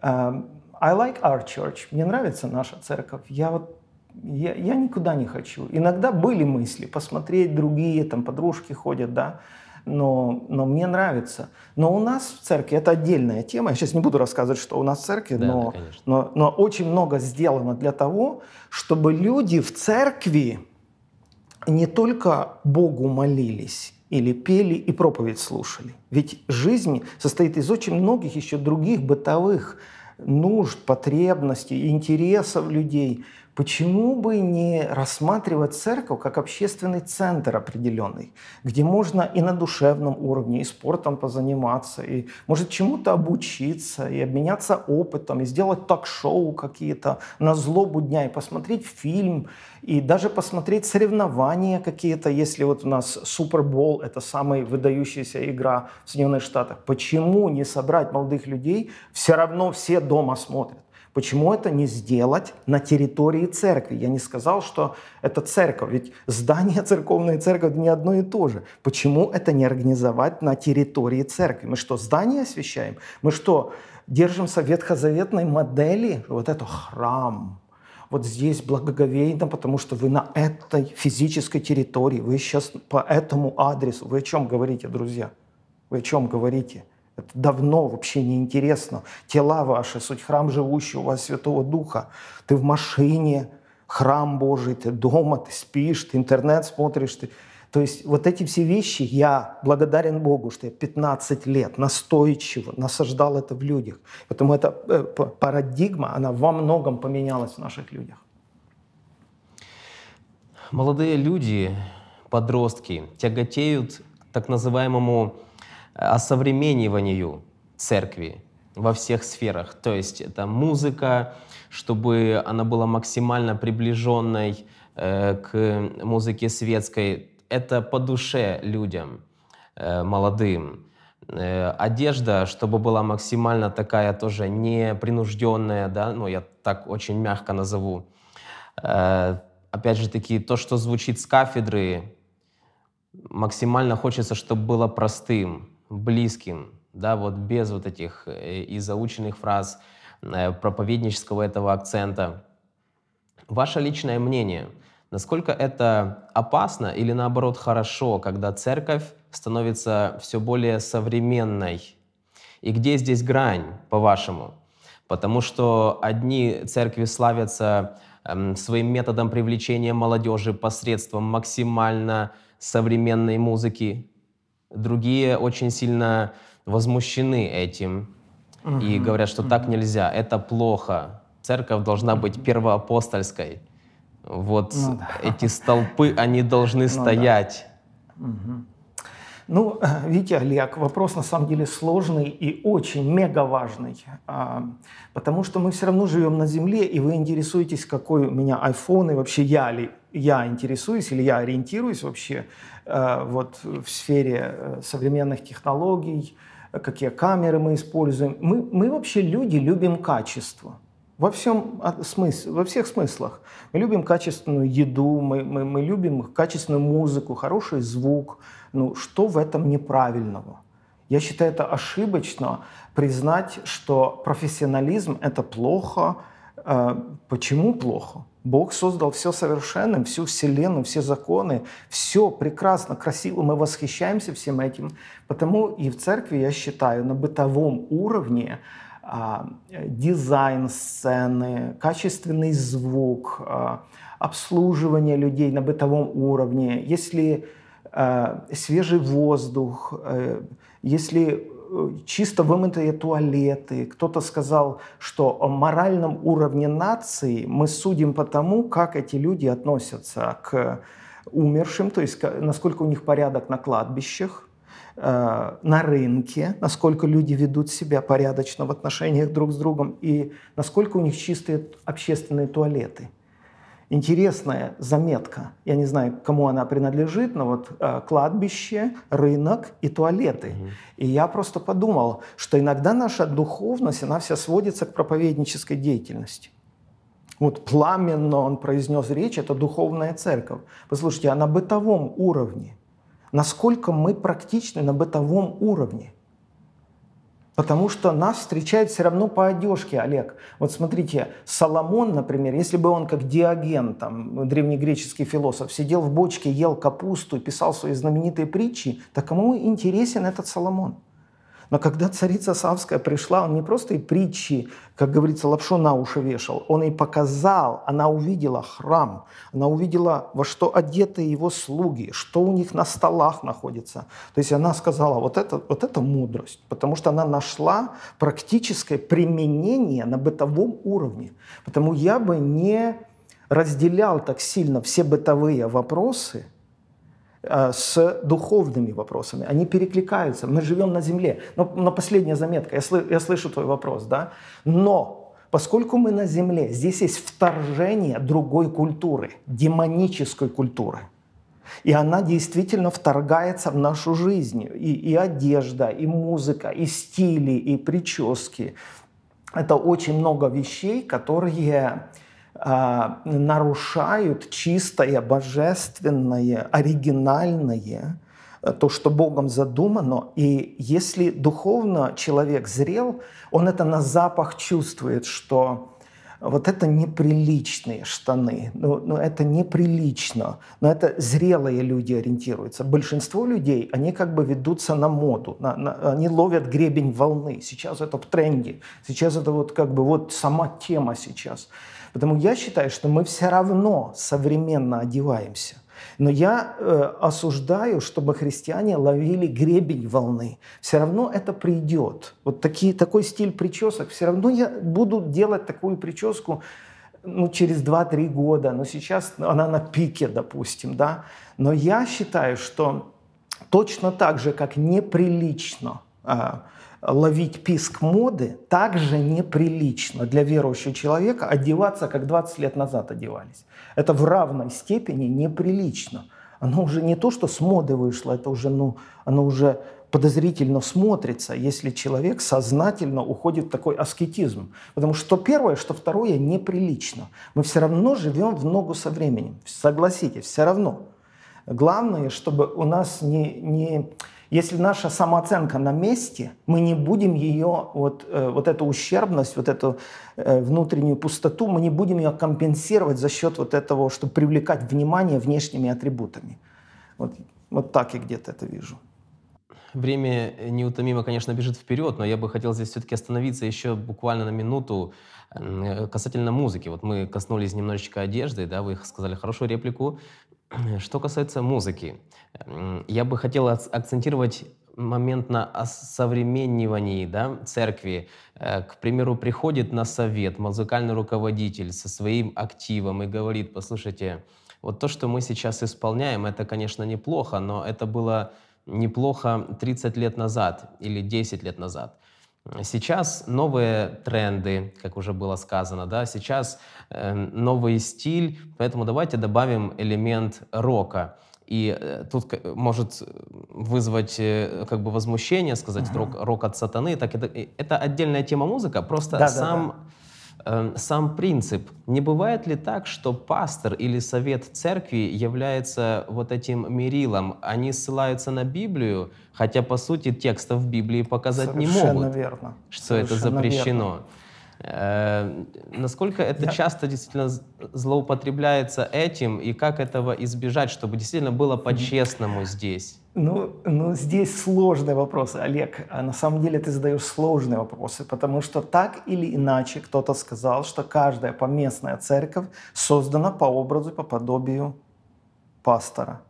Uh, I like our church, мне нравится наша церковь. Я вот я, я никуда не хочу. Иногда были мысли посмотреть другие, там подружки ходят, да, но, но мне нравится. Но у нас в церкви, это отдельная тема, я сейчас не буду рассказывать, что у нас в церкви, да, но, да, но, но очень много сделано для того, чтобы люди в церкви не только Богу молились, или пели и проповедь слушали. Ведь жизнь состоит из очень многих еще других бытовых нужд, потребностей, интересов людей. Почему бы не рассматривать церковь как общественный центр определенный, где можно и на душевном уровне, и спортом позаниматься, и может чему-то обучиться, и обменяться опытом, и сделать ток-шоу какие-то на злобу дня, и посмотреть фильм, и даже посмотреть соревнования какие-то, если вот у нас Супербол – это самая выдающаяся игра в Соединенных Штатах. Почему не собрать молодых людей? Все равно все дома смотрят. Почему это не сделать на территории церкви? Я не сказал, что это церковь, ведь здание церковной церковь не одно и то же. Почему это не организовать на территории церкви? Мы что, здание освещаем? Мы что, держимся ветхозаветной модели? Вот это храм, вот здесь благоговейно, потому что вы на этой физической территории, вы сейчас по этому адресу. Вы о чем говорите, друзья? Вы о чем говорите? Это давно вообще не интересно. Тела ваши, суть храм живущий у вас Святого Духа. Ты в машине, храм Божий, ты дома, ты спишь, ты интернет смотришь. Ты... То есть вот эти все вещи, я благодарен Богу, что я 15 лет настойчиво насаждал это в людях. Поэтому эта э, парадигма, она во многом поменялась в наших людях. Молодые люди, подростки тяготеют так называемому осовремениванию церкви во всех сферах. То есть это музыка, чтобы она была максимально приближенной э, к музыке светской. Это по душе людям э, молодым. Э, одежда, чтобы была максимально такая тоже непринужденная, да, ну я так очень мягко назову. Э, опять же таки, то, что звучит с кафедры, максимально хочется, чтобы было простым, близким, да, вот без вот этих э, и заученных фраз, э, проповеднического этого акцента. Ваше личное мнение, насколько это опасно или наоборот хорошо, когда церковь становится все более современной? И где здесь грань, по-вашему? Потому что одни церкви славятся эм, своим методом привлечения молодежи посредством максимально современной музыки, Другие очень сильно возмущены этим угу. и говорят, что так нельзя, это плохо. Церковь должна быть первоапостольской. Вот ну, да. эти столпы, они должны ну, стоять. Да. Угу. Ну, видите, Олег, вопрос на самом деле сложный и очень мега важный, а, потому что мы все равно живем на Земле, и вы интересуетесь, какой у меня iPhone, и вообще я ли я интересуюсь или я ориентируюсь вообще э, вот в сфере э, современных технологий, какие камеры мы используем. Мы, мы вообще люди любим качество. Во, всем смысле, во всех смыслах. Мы любим качественную еду, мы, мы, мы любим качественную музыку, хороший звук. Ну, что в этом неправильного? Я считаю это ошибочно признать, что профессионализм – это плохо. Э, почему плохо? Бог создал все совершенным, всю Вселенную, все законы, все прекрасно, красиво, мы восхищаемся всем этим. Потому и в церкви, я считаю, на бытовом уровне а, дизайн сцены, качественный звук, а, обслуживание людей на бытовом уровне, если а, свежий воздух, а, если чисто вымытые туалеты. Кто-то сказал, что о моральном уровне нации мы судим по тому, как эти люди относятся к умершим, то есть насколько у них порядок на кладбищах, э, на рынке, насколько люди ведут себя порядочно в отношениях друг с другом и насколько у них чистые общественные туалеты – интересная заметка. Я не знаю, кому она принадлежит, но вот э, кладбище, рынок и туалеты. Угу. И я просто подумал, что иногда наша духовность, она вся сводится к проповеднической деятельности. Вот пламенно он произнес речь, это духовная церковь. Послушайте, а на бытовом уровне, насколько мы практичны на бытовом уровне? Потому что нас встречают все равно по одежке, Олег. Вот смотрите, Соломон, например, если бы он как Диоген, там, древнегреческий философ, сидел в бочке, ел капусту писал свои знаменитые притчи, так кому интересен этот Соломон? Но когда царица Савская пришла, он не просто и притчи, как говорится, лапшу на уши вешал, он и показал, она увидела храм, она увидела, во что одеты его слуги, что у них на столах находится. То есть она сказала, вот это, вот это мудрость, потому что она нашла практическое применение на бытовом уровне. Потому я бы не разделял так сильно все бытовые вопросы с духовными вопросами. Они перекликаются. Мы живем на земле. Но, но последняя заметка. Я, сл- я слышу твой вопрос, да? Но поскольку мы на земле, здесь есть вторжение другой культуры, демонической культуры – и она действительно вторгается в нашу жизнь. И, и одежда, и музыка, и стили, и прически. Это очень много вещей, которые э, нарушают чистое, божественное, оригинальное, э, то, что Богом задумано. И если духовно человек зрел, он это на запах чувствует, что вот это неприличные штаны, ну, ну это неприлично, но это зрелые люди ориентируются. Большинство людей, они как бы ведутся на моду, на, на, они ловят гребень волны. Сейчас это в тренде, сейчас это вот как бы вот сама тема сейчас. Поэтому я считаю, что мы все равно современно одеваемся. Но я э, осуждаю, чтобы христиане ловили гребень волны. Все равно это придет. Вот такие, такой стиль причесок. Все равно я буду делать такую прическу ну, через 2-3 года. Но сейчас она на пике, допустим. Да? Но я считаю, что точно так же, как неприлично э, ловить писк моды, также неприлично для верующего человека одеваться, как 20 лет назад одевались. Это в равной степени неприлично. Оно уже не то, что с моды вышло, это уже, ну, оно уже подозрительно смотрится, если человек сознательно уходит в такой аскетизм. Потому что первое, что второе неприлично. Мы все равно живем в ногу со временем. Согласитесь, все равно. Главное, чтобы у нас не, не, если наша самооценка на месте, мы не будем ее, вот, э, вот эту ущербность, вот эту э, внутреннюю пустоту, мы не будем ее компенсировать за счет вот этого, чтобы привлекать внимание внешними атрибутами. Вот, вот так я где-то это вижу. Время неутомимо, конечно, бежит вперед, но я бы хотел здесь все-таки остановиться еще буквально на минуту касательно музыки. Вот мы коснулись немножечко одежды, да, вы сказали хорошую реплику. Что касается музыки, я бы хотел акцентировать момент на осовременивании да, церкви. Э, к примеру, приходит на совет музыкальный руководитель со своим активом и говорит, послушайте, вот то, что мы сейчас исполняем, это, конечно, неплохо, но это было неплохо 30 лет назад или 10 лет назад. Сейчас новые тренды, как уже было сказано, да, сейчас э, новый стиль, поэтому давайте добавим элемент рока. И э, тут может вызвать э, как бы возмущение, сказать uh-huh. рок, рок от сатаны. Так это, это отдельная тема музыка, просто да, сам... Да, да Эм, сам принцип. Не бывает ли так, что пастор или совет церкви является вот этим мерилом? Они ссылаются на Библию, хотя, по сути, текстов Библии показать Совершенно не могут. верно. Что Совершенно это запрещено. Верно. Э, насколько это Я... часто действительно злоупотребляется этим, и как этого избежать, чтобы действительно было по-честному здесь? Ну, ну, здесь сложный вопрос, Олег. А на самом деле ты задаешь сложные вопросы, потому что так или иначе кто-то сказал, что каждая поместная церковь создана по образу по подобию пастора.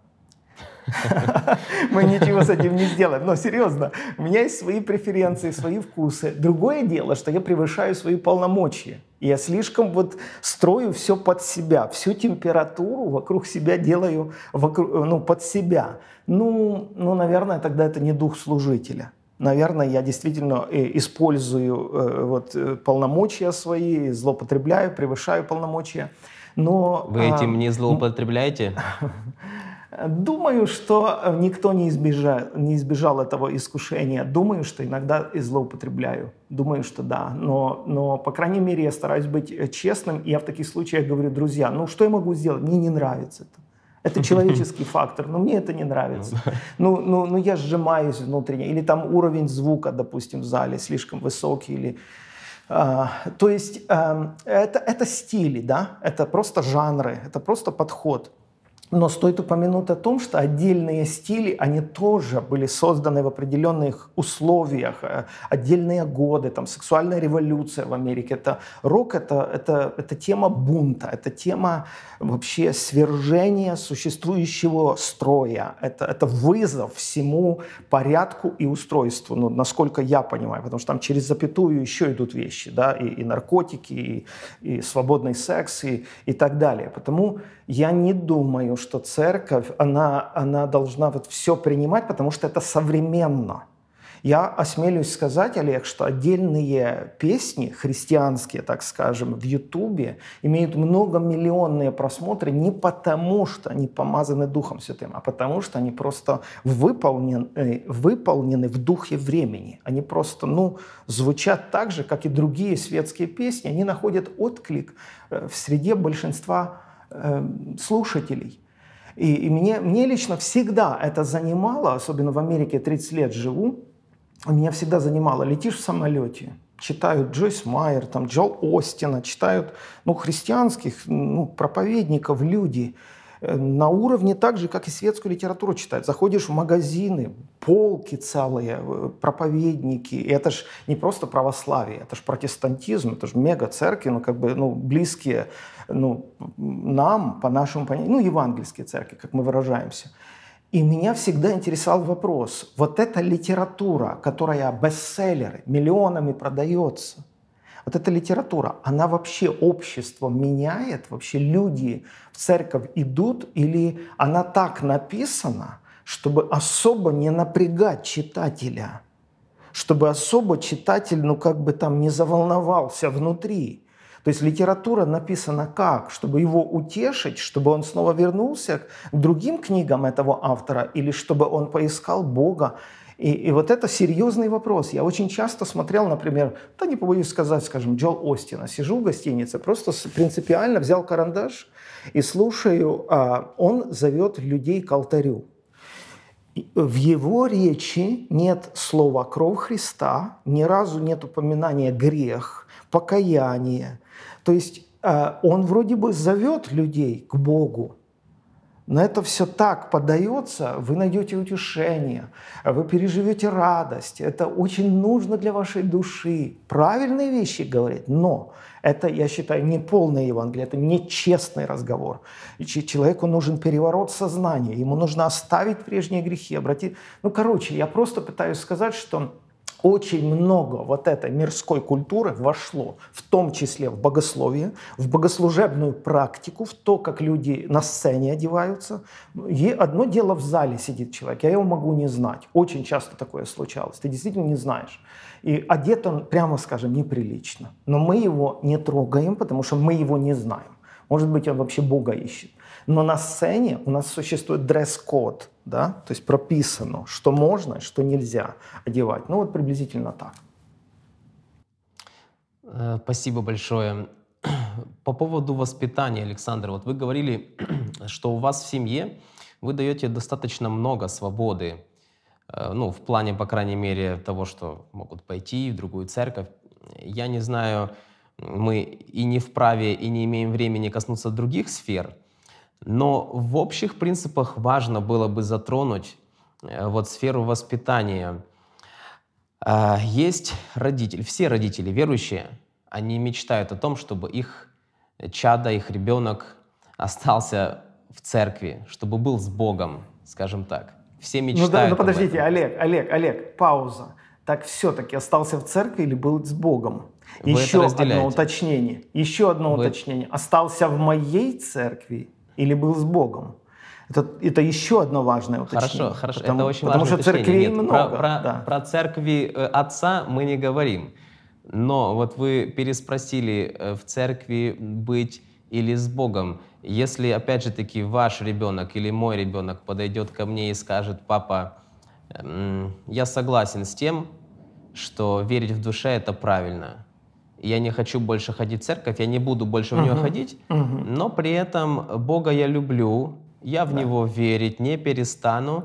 Мы ничего с этим не сделаем. Но серьезно, у меня есть свои преференции, свои вкусы. Другое дело, что я превышаю свои полномочия. Я слишком вот строю все под себя, всю температуру вокруг себя делаю вокруг, ну, под себя. Ну, ну, наверное, тогда это не дух служителя. Наверное, я действительно э, использую э, вот, э, полномочия свои, злоупотребляю, превышаю полномочия. Но, Вы этим а, не злоупотребляете? Думаю, что э, никто не избежал, не избежал этого искушения. Думаю, что иногда и злоупотребляю. Думаю, что да. Но, но, по крайней мере, я стараюсь быть э, честным. И я в таких случаях говорю, друзья, ну что я могу сделать? Мне не нравится это. Это человеческий фактор, но мне это не нравится. Ну, ну, ну я сжимаюсь внутренне. Или там уровень звука, допустим, в зале слишком высокий. Или, а, то есть а, это, это стили, да? Это просто жанры, это просто подход. Но стоит упомянуть о том, что отдельные стили, они тоже были созданы в определенных условиях, э, отдельные годы, там сексуальная революция в Америке. Это рок, это, это, это тема бунта, это тема вообще свержения существующего строя, это, это вызов всему порядку и устройству, ну, насколько я понимаю, потому что там через запятую еще идут вещи, да, и, и наркотики, и, и свободный секс, и, и так далее. Потому я не думаю, что церковь, она, она должна вот все принимать, потому что это современно. Я осмелюсь сказать, Олег, что отдельные песни, христианские, так скажем, в Ютубе, имеют многомиллионные просмотры не потому, что они помазаны Духом Святым, а потому, что они просто выполнены, выполнены в духе времени. Они просто ну, звучат так же, как и другие светские песни. Они находят отклик э, в среде большинства э, слушателей. И, и мне, мне лично всегда это занимало, особенно в Америке 30 лет живу, меня всегда занимало. Летишь в самолете, читают Джойс Майер, там, Джо Остина, читают ну, христианских ну, проповедников, люди на уровне так же, как и светскую литературу читают. Заходишь в магазины, полки целые, э, проповедники. И это же не просто православие, это же протестантизм, это же мега-церкви, ну, как бы, ну, близкие ну, нам, по нашему понятию, ну, евангельские церкви, как мы выражаемся – и меня всегда интересовал вопрос, вот эта литература, которая бестселлеры, миллионами продается, вот эта литература, она вообще общество меняет, вообще люди в церковь идут, или она так написана, чтобы особо не напрягать читателя, чтобы особо читатель, ну как бы там не заволновался внутри. То есть литература написана как? Чтобы его утешить, чтобы он снова вернулся к другим книгам этого автора, или чтобы он поискал Бога. И, и вот это серьезный вопрос. Я очень часто смотрел, например, да не побоюсь сказать, скажем, Джол Остина. Сижу в гостинице, просто принципиально взял карандаш и слушаю, а он зовет людей к алтарю. В его речи нет слова «кровь Христа», ни разу нет упоминания «грех», «покаяние», то есть э, он вроде бы зовет людей к Богу, но это все так подается, вы найдете утешение, вы переживете радость. Это очень нужно для вашей души. Правильные вещи говорит, но это, я считаю, не полное Евангелие, это нечестный разговор. Человеку нужен переворот сознания, ему нужно оставить прежние грехи, обратить... Ну, короче, я просто пытаюсь сказать, что очень много вот этой мирской культуры вошло, в том числе в богословие, в богослужебную практику, в то, как люди на сцене одеваются. И одно дело в зале сидит человек, я его могу не знать. Очень часто такое случалось. Ты действительно не знаешь. И одет он, прямо скажем, неприлично. Но мы его не трогаем, потому что мы его не знаем. Может быть, он вообще Бога ищет. Но на сцене у нас существует дресс-код, да, то есть прописано, что можно, что нельзя одевать. Ну вот приблизительно так. Э, спасибо большое. По поводу воспитания, Александр, вот вы говорили, что у вас в семье вы даете достаточно много свободы, э, ну, в плане, по крайней мере, того, что могут пойти в другую церковь. Я не знаю, мы и не вправе, и не имеем времени коснуться других сфер, но в общих принципах важно было бы затронуть э, вот сферу воспитания. А, есть родители, все родители верующие, они мечтают о том, чтобы их чада, их ребенок остался в церкви, чтобы был с Богом, скажем так. Все мечтают. Ну, да, ну подождите, Олег, Олег, Олег, пауза. Так все-таки остался в церкви или был с Богом? Вы Еще одно уточнение. Еще одно Вы... уточнение. Остался в моей церкви или был с Богом. Это, это еще одно важное уточнение. Хорошо, хорошо. Потому, это очень потому важное что церквей Нет, много. Про, про, да. про церкви э, отца мы не говорим. Но вот вы переспросили, э, в церкви быть или с Богом. Если, опять же таки, ваш ребенок или мой ребенок подойдет ко мне и скажет, папа, я согласен с тем, что верить в душе это правильно я не хочу больше ходить в церковь, я не буду больше в нее ходить, uh но при этом Бога я люблю, я в да. Него верить не перестану,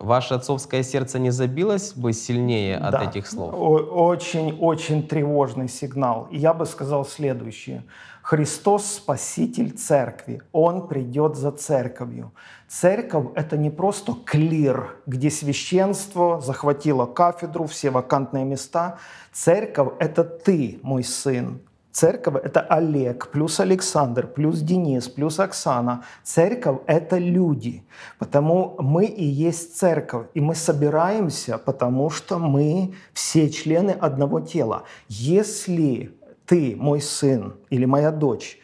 Ваше отцовское сердце не забилось бы сильнее от Да. этих слов? Очень-очень тревожный сигнал. И я бы сказал следующее. Христос – спаситель церкви. Он придет за церковью. Церковь – это не просто клир, где священство захватило кафедру, все вакантные места. Церковь – это ты, мой сын. Церковь – это Олег, плюс Александр, плюс Денис, плюс Оксана. Церковь – это люди. Потому мы и есть церковь. И мы собираемся, потому что мы все члены одного тела. Если ты, мой сын или моя дочь,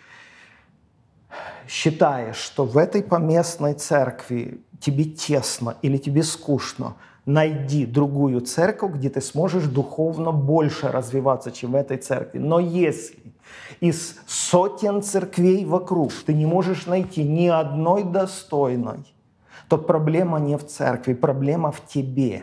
считаешь, что в этой поместной церкви тебе тесно или тебе скучно, найди другую церковь, где ты сможешь духовно больше развиваться, чем в этой церкви. Но если из сотен церквей вокруг ты не можешь найти ни одной достойной, то проблема не в церкви, проблема в тебе.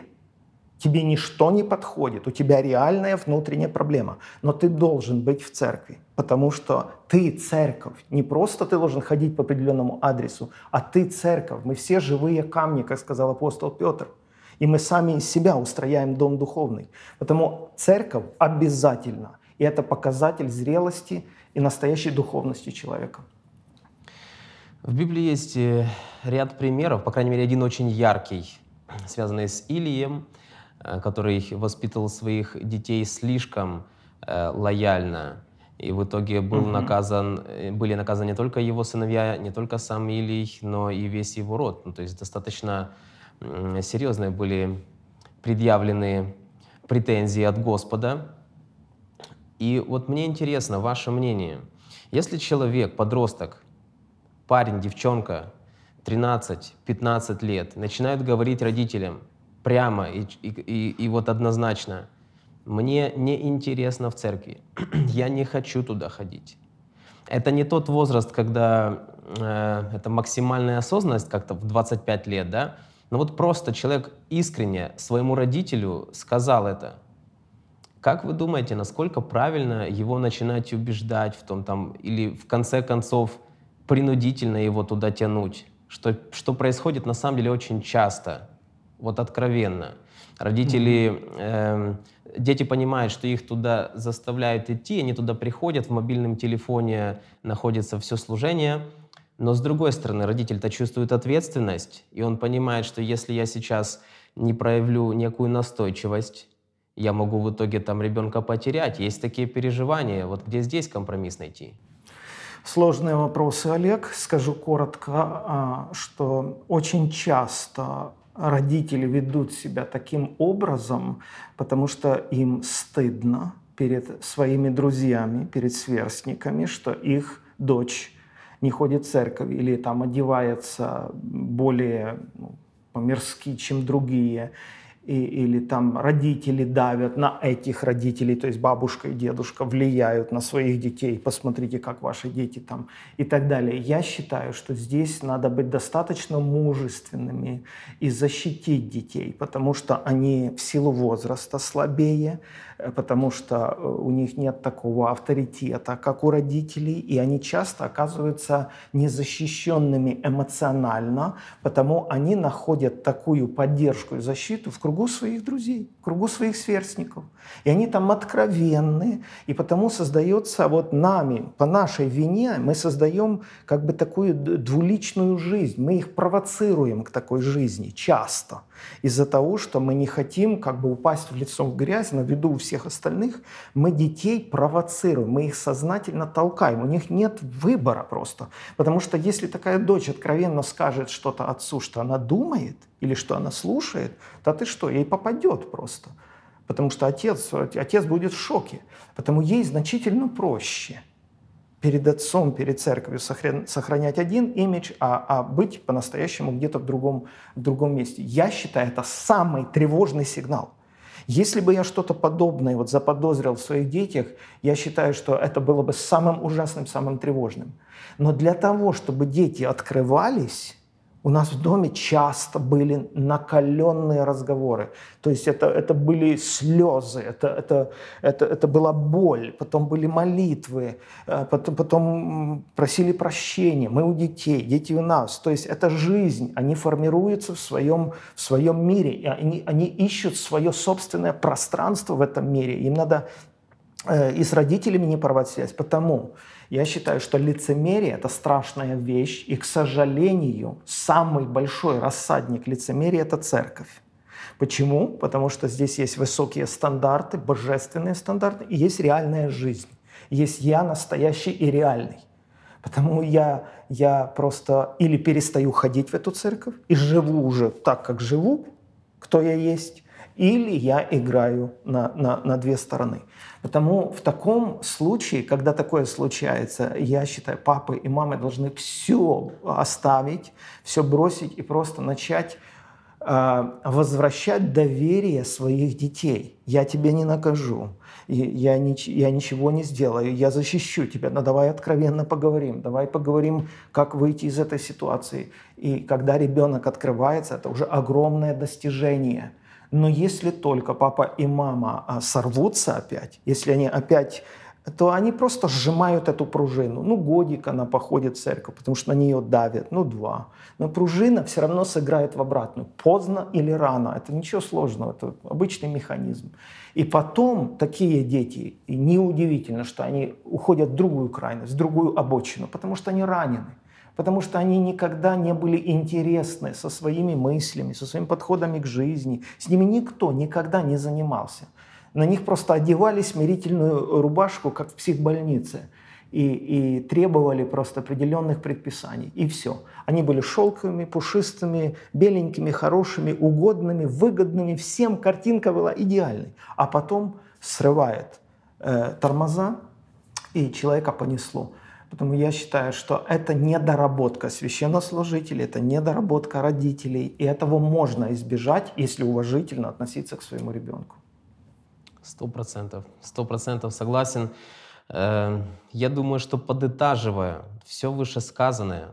Тебе ничто не подходит, у тебя реальная внутренняя проблема, но ты должен быть в церкви, потому что ты церковь. Не просто ты должен ходить по определенному адресу, а ты церковь. Мы все живые камни, как сказал апостол Петр. И мы сами из себя устрояем дом духовный. Потому церковь обязательно. И это показатель зрелости и настоящей духовности человека. В Библии есть э, ряд примеров, по крайней мере, один очень яркий, связанный с Илием, который воспитывал своих детей слишком э, лояльно. И в итоге был Мгм. наказан, э, были наказаны не только его сыновья, не только сам Илий, но и весь его род. Ну, то есть достаточно серьезные были предъявлены претензии от Господа. И вот мне интересно ваше мнение. Если человек, подросток, парень, девчонка, 13-15 лет, начинают говорить родителям прямо и, и, и- и вот однозначно, мне не интересно в церкви, я не хочу туда ходить. Это не тот возраст, когда э, это максимальная осознанность как-то в 25 лет, да? Но вот просто человек искренне своему родителю сказал это. Как вы думаете, насколько правильно его начинать убеждать в том там, или в конце концов принудительно его туда тянуть? Что, что происходит на самом деле очень часто, вот откровенно. Родители, эм, дети понимают, что их туда заставляют идти, они туда приходят, в мобильном телефоне находится все служение, но с другой стороны, родитель-то чувствует ответственность, и он понимает, что если я сейчас не проявлю некую настойчивость, я могу в итоге там ребенка потерять. Есть такие переживания. Вот где здесь компромисс найти? Сложные вопросы, Олег. Скажу коротко, а, что очень часто родители ведут себя таким образом, потому что им стыдно перед своими друзьями, перед сверстниками, что их дочь не ходит в церковь или там одевается более ну, по-мирски, чем другие, и- или там родители давят на этих родителей, то есть бабушка и дедушка влияют на своих детей, посмотрите, как ваши дети там и так далее. Я считаю, что здесь надо быть достаточно мужественными и защитить детей, потому что они в силу возраста слабее, потому что э, у них нет такого авторитета, как у родителей, и они часто оказываются незащищенными эмоционально, потому они находят такую поддержку и защиту в кругу своих друзей, в кругу своих сверстников. И они там откровенны, и потому создается вот нами, по нашей вине, мы создаем как бы такую двуличную жизнь, мы их провоцируем к такой жизни часто из-за того, что мы не хотим как бы упасть в лицо в грязь на виду у всех остальных, мы детей провоцируем, мы их сознательно толкаем, у них нет выбора просто. Потому что если такая дочь откровенно скажет что-то отцу, что она думает или что она слушает, то ты что, ей попадет просто. Потому что отец, отец будет в шоке. Потому ей значительно проще перед отцом, перед церковью сохран- сохранять один имидж, а, а быть по-настоящему где-то в другом, в другом месте. Я считаю, это самый тревожный сигнал. Если бы я что-то подобное вот заподозрил в своих детях, я считаю, что это было бы самым ужасным, самым тревожным. Но для того, чтобы дети открывались, У нас в доме часто были накаленные разговоры. То есть это, это были слезы, это, это, это, это была боль, потом были молитвы, э, потом, потом просили прощения. Мы у детей, дети у нас. То есть это жизнь. Они формируются в своем, в своем мире. И они, они ищут свое собственное пространство в этом мире. Им надо э, и с родителями не порвать связь. Потому я считаю, что лицемерие – это страшная вещь, и, к сожалению, самый большой рассадник лицемерия – это церковь. Почему? Потому что здесь есть высокие стандарты, божественные стандарты, и есть реальная жизнь. Есть я настоящий и реальный. Потому я, я просто или перестаю ходить в эту церковь и живу уже так, как живу, кто я есть, или я играю на, на, на две стороны. Потому в таком случае, когда такое случается, я считаю, папы и мамы должны все оставить, все бросить и просто начать э, возвращать доверие своих детей. Я тебя не накажу, я, нич я ничего не сделаю, я защищу тебя, но давай откровенно поговорим, давай поговорим, как выйти из этой ситуации. И когда ребенок открывается, это уже огромное достижение – но если только папа и мама а, сорвутся опять, если они опять то они просто сжимают эту пружину. Ну, годик она походит в церковь, потому что на нее давят, ну, два. Но пружина все равно сыграет в обратную. Поздно или рано. Это ничего сложного, это обычный механизм. И потом такие дети, и неудивительно, что они уходят в другую крайность, в другую обочину, потому что они ранены потому что они никогда не были интересны со своими мыслями, со своими подходами к жизни. С ними никто никогда не занимался. На них просто одевали смирительную рубашку, как в психбольнице, и, и требовали просто определенных предписаний. И все. Они были шелковыми, пушистыми, беленькими, хорошими, угодными, выгодными. Всем картинка была идеальной. А потом срывает э, тормоза, и человека понесло. Поэтому я считаю, что это недоработка священнослужителей, это недоработка родителей, и этого можно избежать, если уважительно относиться к своему ребенку. Сто процентов, сто процентов согласен. Э, я думаю, что подытаживая все вышесказанное,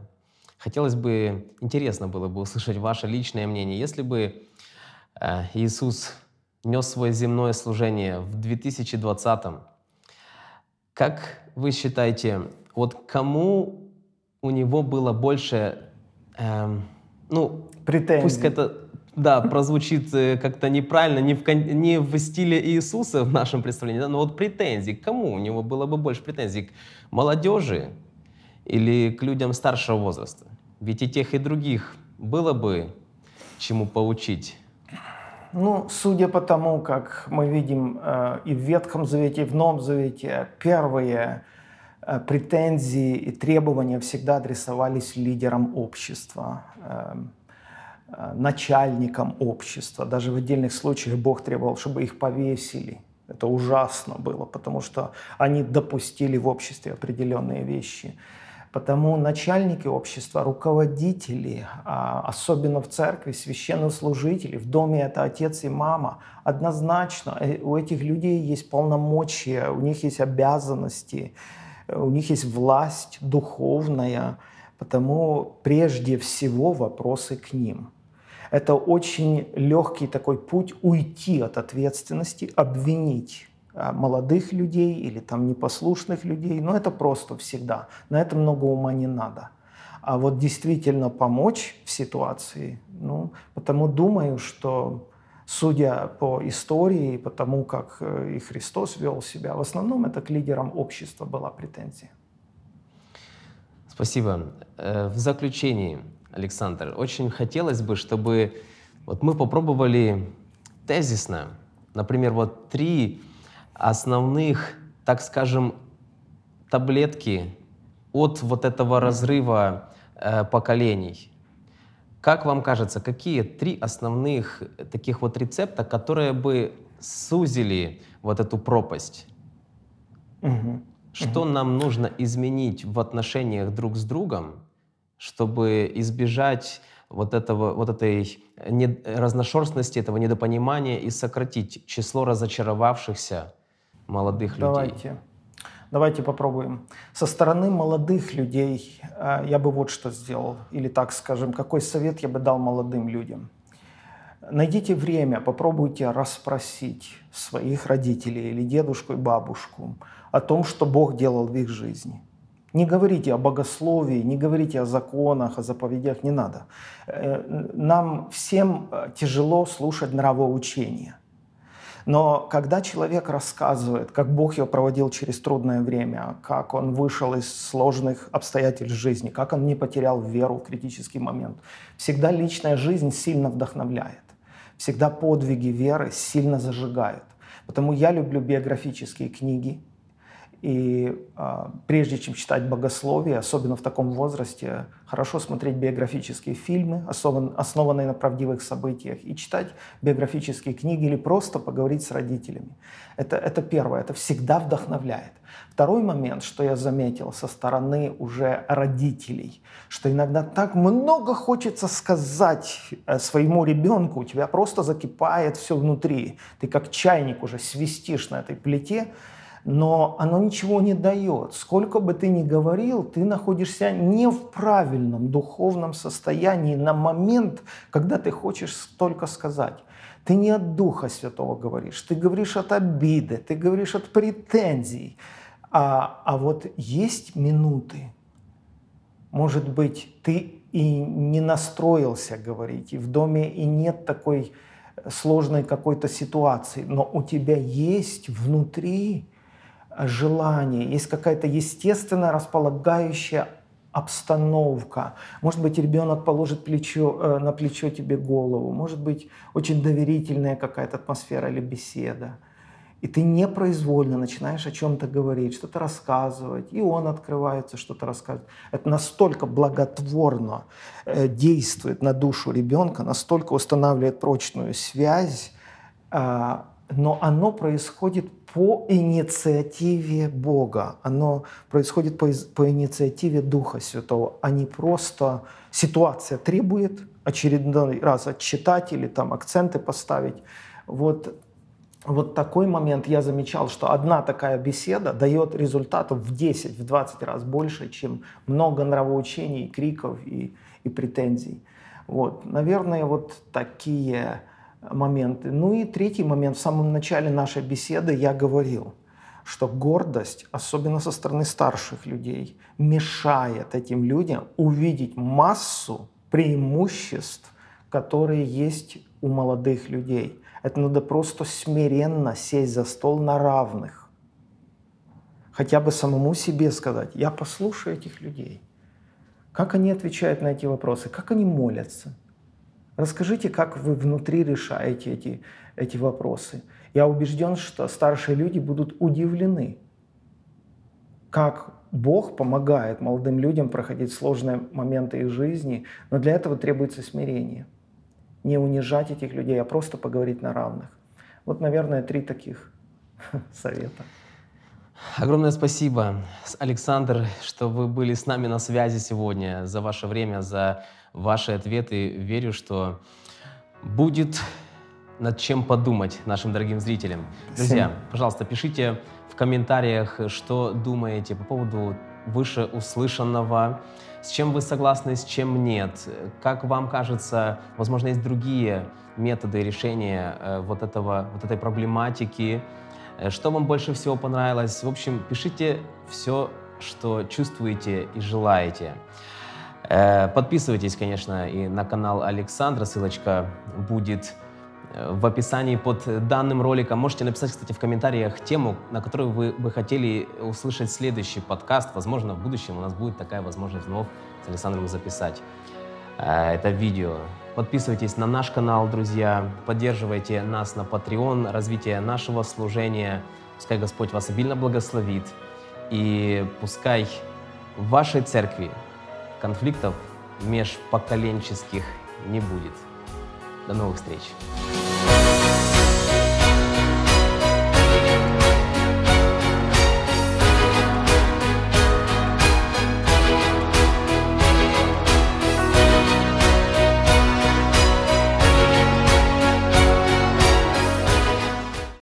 хотелось бы, интересно было бы услышать ваше личное мнение. Если бы э, Иисус нес свое земное служение в 2020 как вы считаете, вот кому у него было больше, эм, ну, Претензий. пусть это да, прозвучит э, как-то неправильно, не в, не в стиле Иисуса в нашем представлении, да, но вот претензий, к кому у него было бы больше претензий? К молодежи или к людям старшего возраста? Ведь и тех, и других было бы чему поучить. Ну, судя по тому, как мы видим э, и в Ветхом Завете, и в Новом Завете, первые претензии и требования всегда адресовались лидерам общества, эм, э, начальникам общества. Даже в отдельных случаях Бог требовал, чтобы их повесили. Это ужасно было, потому что они допустили в обществе определенные вещи. Потому начальники общества, руководители, а, особенно в церкви, священнослужители, в доме это отец и мама, однозначно э, у этих людей есть полномочия, у них есть обязанности, у них есть власть духовная, потому прежде всего вопросы к ним. Это очень легкий такой путь уйти от ответственности, обвинить а, молодых людей или там непослушных людей, но это просто всегда. На это много ума не надо. А вот действительно помочь в ситуации, ну, потому думаю, что судя по истории, по тому, как э, и Христос вел себя, в основном это к лидерам общества была претензия. Спасибо. Э, в заключении, Александр, очень хотелось бы, чтобы вот мы попробовали тезисно, например, вот три основных, так скажем, таблетки от вот этого разрыва э, поколений – как вам кажется, какие три основных таких вот рецепта, которые бы сузили вот эту пропасть? Угу. Что угу. нам нужно изменить в отношениях друг с другом, чтобы избежать вот, этого, вот этой не, разношерстности, этого недопонимания и сократить число разочаровавшихся молодых Давайте. людей? Давайте попробуем. Со стороны молодых людей э, я бы вот что сделал. Или так скажем, какой совет я бы дал молодым людям. Найдите время, попробуйте расспросить своих родителей или дедушку и бабушку о том, что Бог делал в их жизни. Не говорите о богословии, не говорите о законах, о заповедях, не надо. Э, нам всем э, тяжело слушать нравоучения. Но когда человек рассказывает, как Бог его проводил через трудное время, как он вышел из сложных обстоятельств жизни, как он не потерял веру в критический момент, всегда личная жизнь сильно вдохновляет. Всегда подвиги веры сильно зажигают. Потому я люблю биографические книги, и э, прежде чем читать богословие, особенно в таком возрасте, хорошо смотреть биографические фильмы, основан, основанные на правдивых событиях, и читать биографические книги или просто поговорить с родителями. Это, это первое, это всегда вдохновляет. Второй момент, что я заметил со стороны уже родителей, что иногда так много хочется сказать э, своему ребенку, у тебя просто закипает все внутри, ты как чайник уже свистишь на этой плите, но оно ничего не дает. Сколько бы ты ни говорил, ты находишься не в правильном духовном состоянии на момент, когда ты хочешь столько сказать. Ты не от Духа Святого говоришь, ты говоришь от обиды, ты говоришь от претензий. А, а вот есть минуты, может быть, ты и не настроился говорить, и в доме и нет такой сложной какой-то ситуации, но у тебя есть внутри желание, есть какая-то естественно располагающая обстановка. Может быть, ребенок положит плечо, э, на плечо тебе голову. Может быть, очень доверительная какая-то атмосфера или беседа. И ты непроизвольно начинаешь о чем-то говорить, что-то рассказывать, и он открывается, что-то рассказывает. Это настолько благотворно э, действует на душу ребенка, настолько устанавливает прочную связь, э, но оно происходит по инициативе Бога. Оно происходит по, по инициативе Духа Святого, а не просто ситуация требует очередной раз отчитать или там акценты поставить. Вот, вот такой момент я замечал, что одна такая беседа дает результатов в 10, в 20 раз больше, чем много нравоучений, криков и, и претензий. Вот, наверное, вот такие моменты. Ну и третий момент. В самом начале нашей беседы я говорил, что гордость, особенно со стороны старших людей, мешает этим людям увидеть массу преимуществ, которые есть у молодых людей. Это надо просто смиренно сесть за стол на равных. Хотя бы самому себе сказать, я послушаю этих людей. Как они отвечают на эти вопросы, как они молятся – Расскажите, как вы внутри решаете эти, эти вопросы. Я убежден, что старшие люди будут удивлены, как Бог помогает молодым людям проходить сложные моменты их жизни, но для этого требуется смирение. Не унижать этих людей, а просто поговорить на равных. Вот, наверное, три таких совета. Огромное спасибо, Александр, что вы были с нами на связи сегодня, за ваше время, за ваши ответы. Верю, что будет над чем подумать нашим дорогим зрителям. Друзья, пожалуйста, пишите в комментариях, что думаете по поводу вышеуслышанного, с чем вы согласны, с чем нет. Как вам кажется, возможно, есть другие методы решения э, вот, этого, вот этой проблематики. Э, что вам больше всего понравилось? В общем, пишите все, что чувствуете и желаете. Э, подписывайтесь, конечно, и на канал Александра, ссылочка будет э, в описании под данным роликом. Можете написать, кстати, в комментариях тему, на которую вы бы хотели услышать следующий подкаст. Возможно, в будущем у нас будет такая возможность вновь с Александром записать э, это видео. Подписывайтесь на наш канал, друзья, поддерживайте нас на Patreon, развитие нашего служения. Пускай Господь вас обильно благословит, и пускай в вашей церкви конфликтов межпоколенческих не будет. До новых встреч!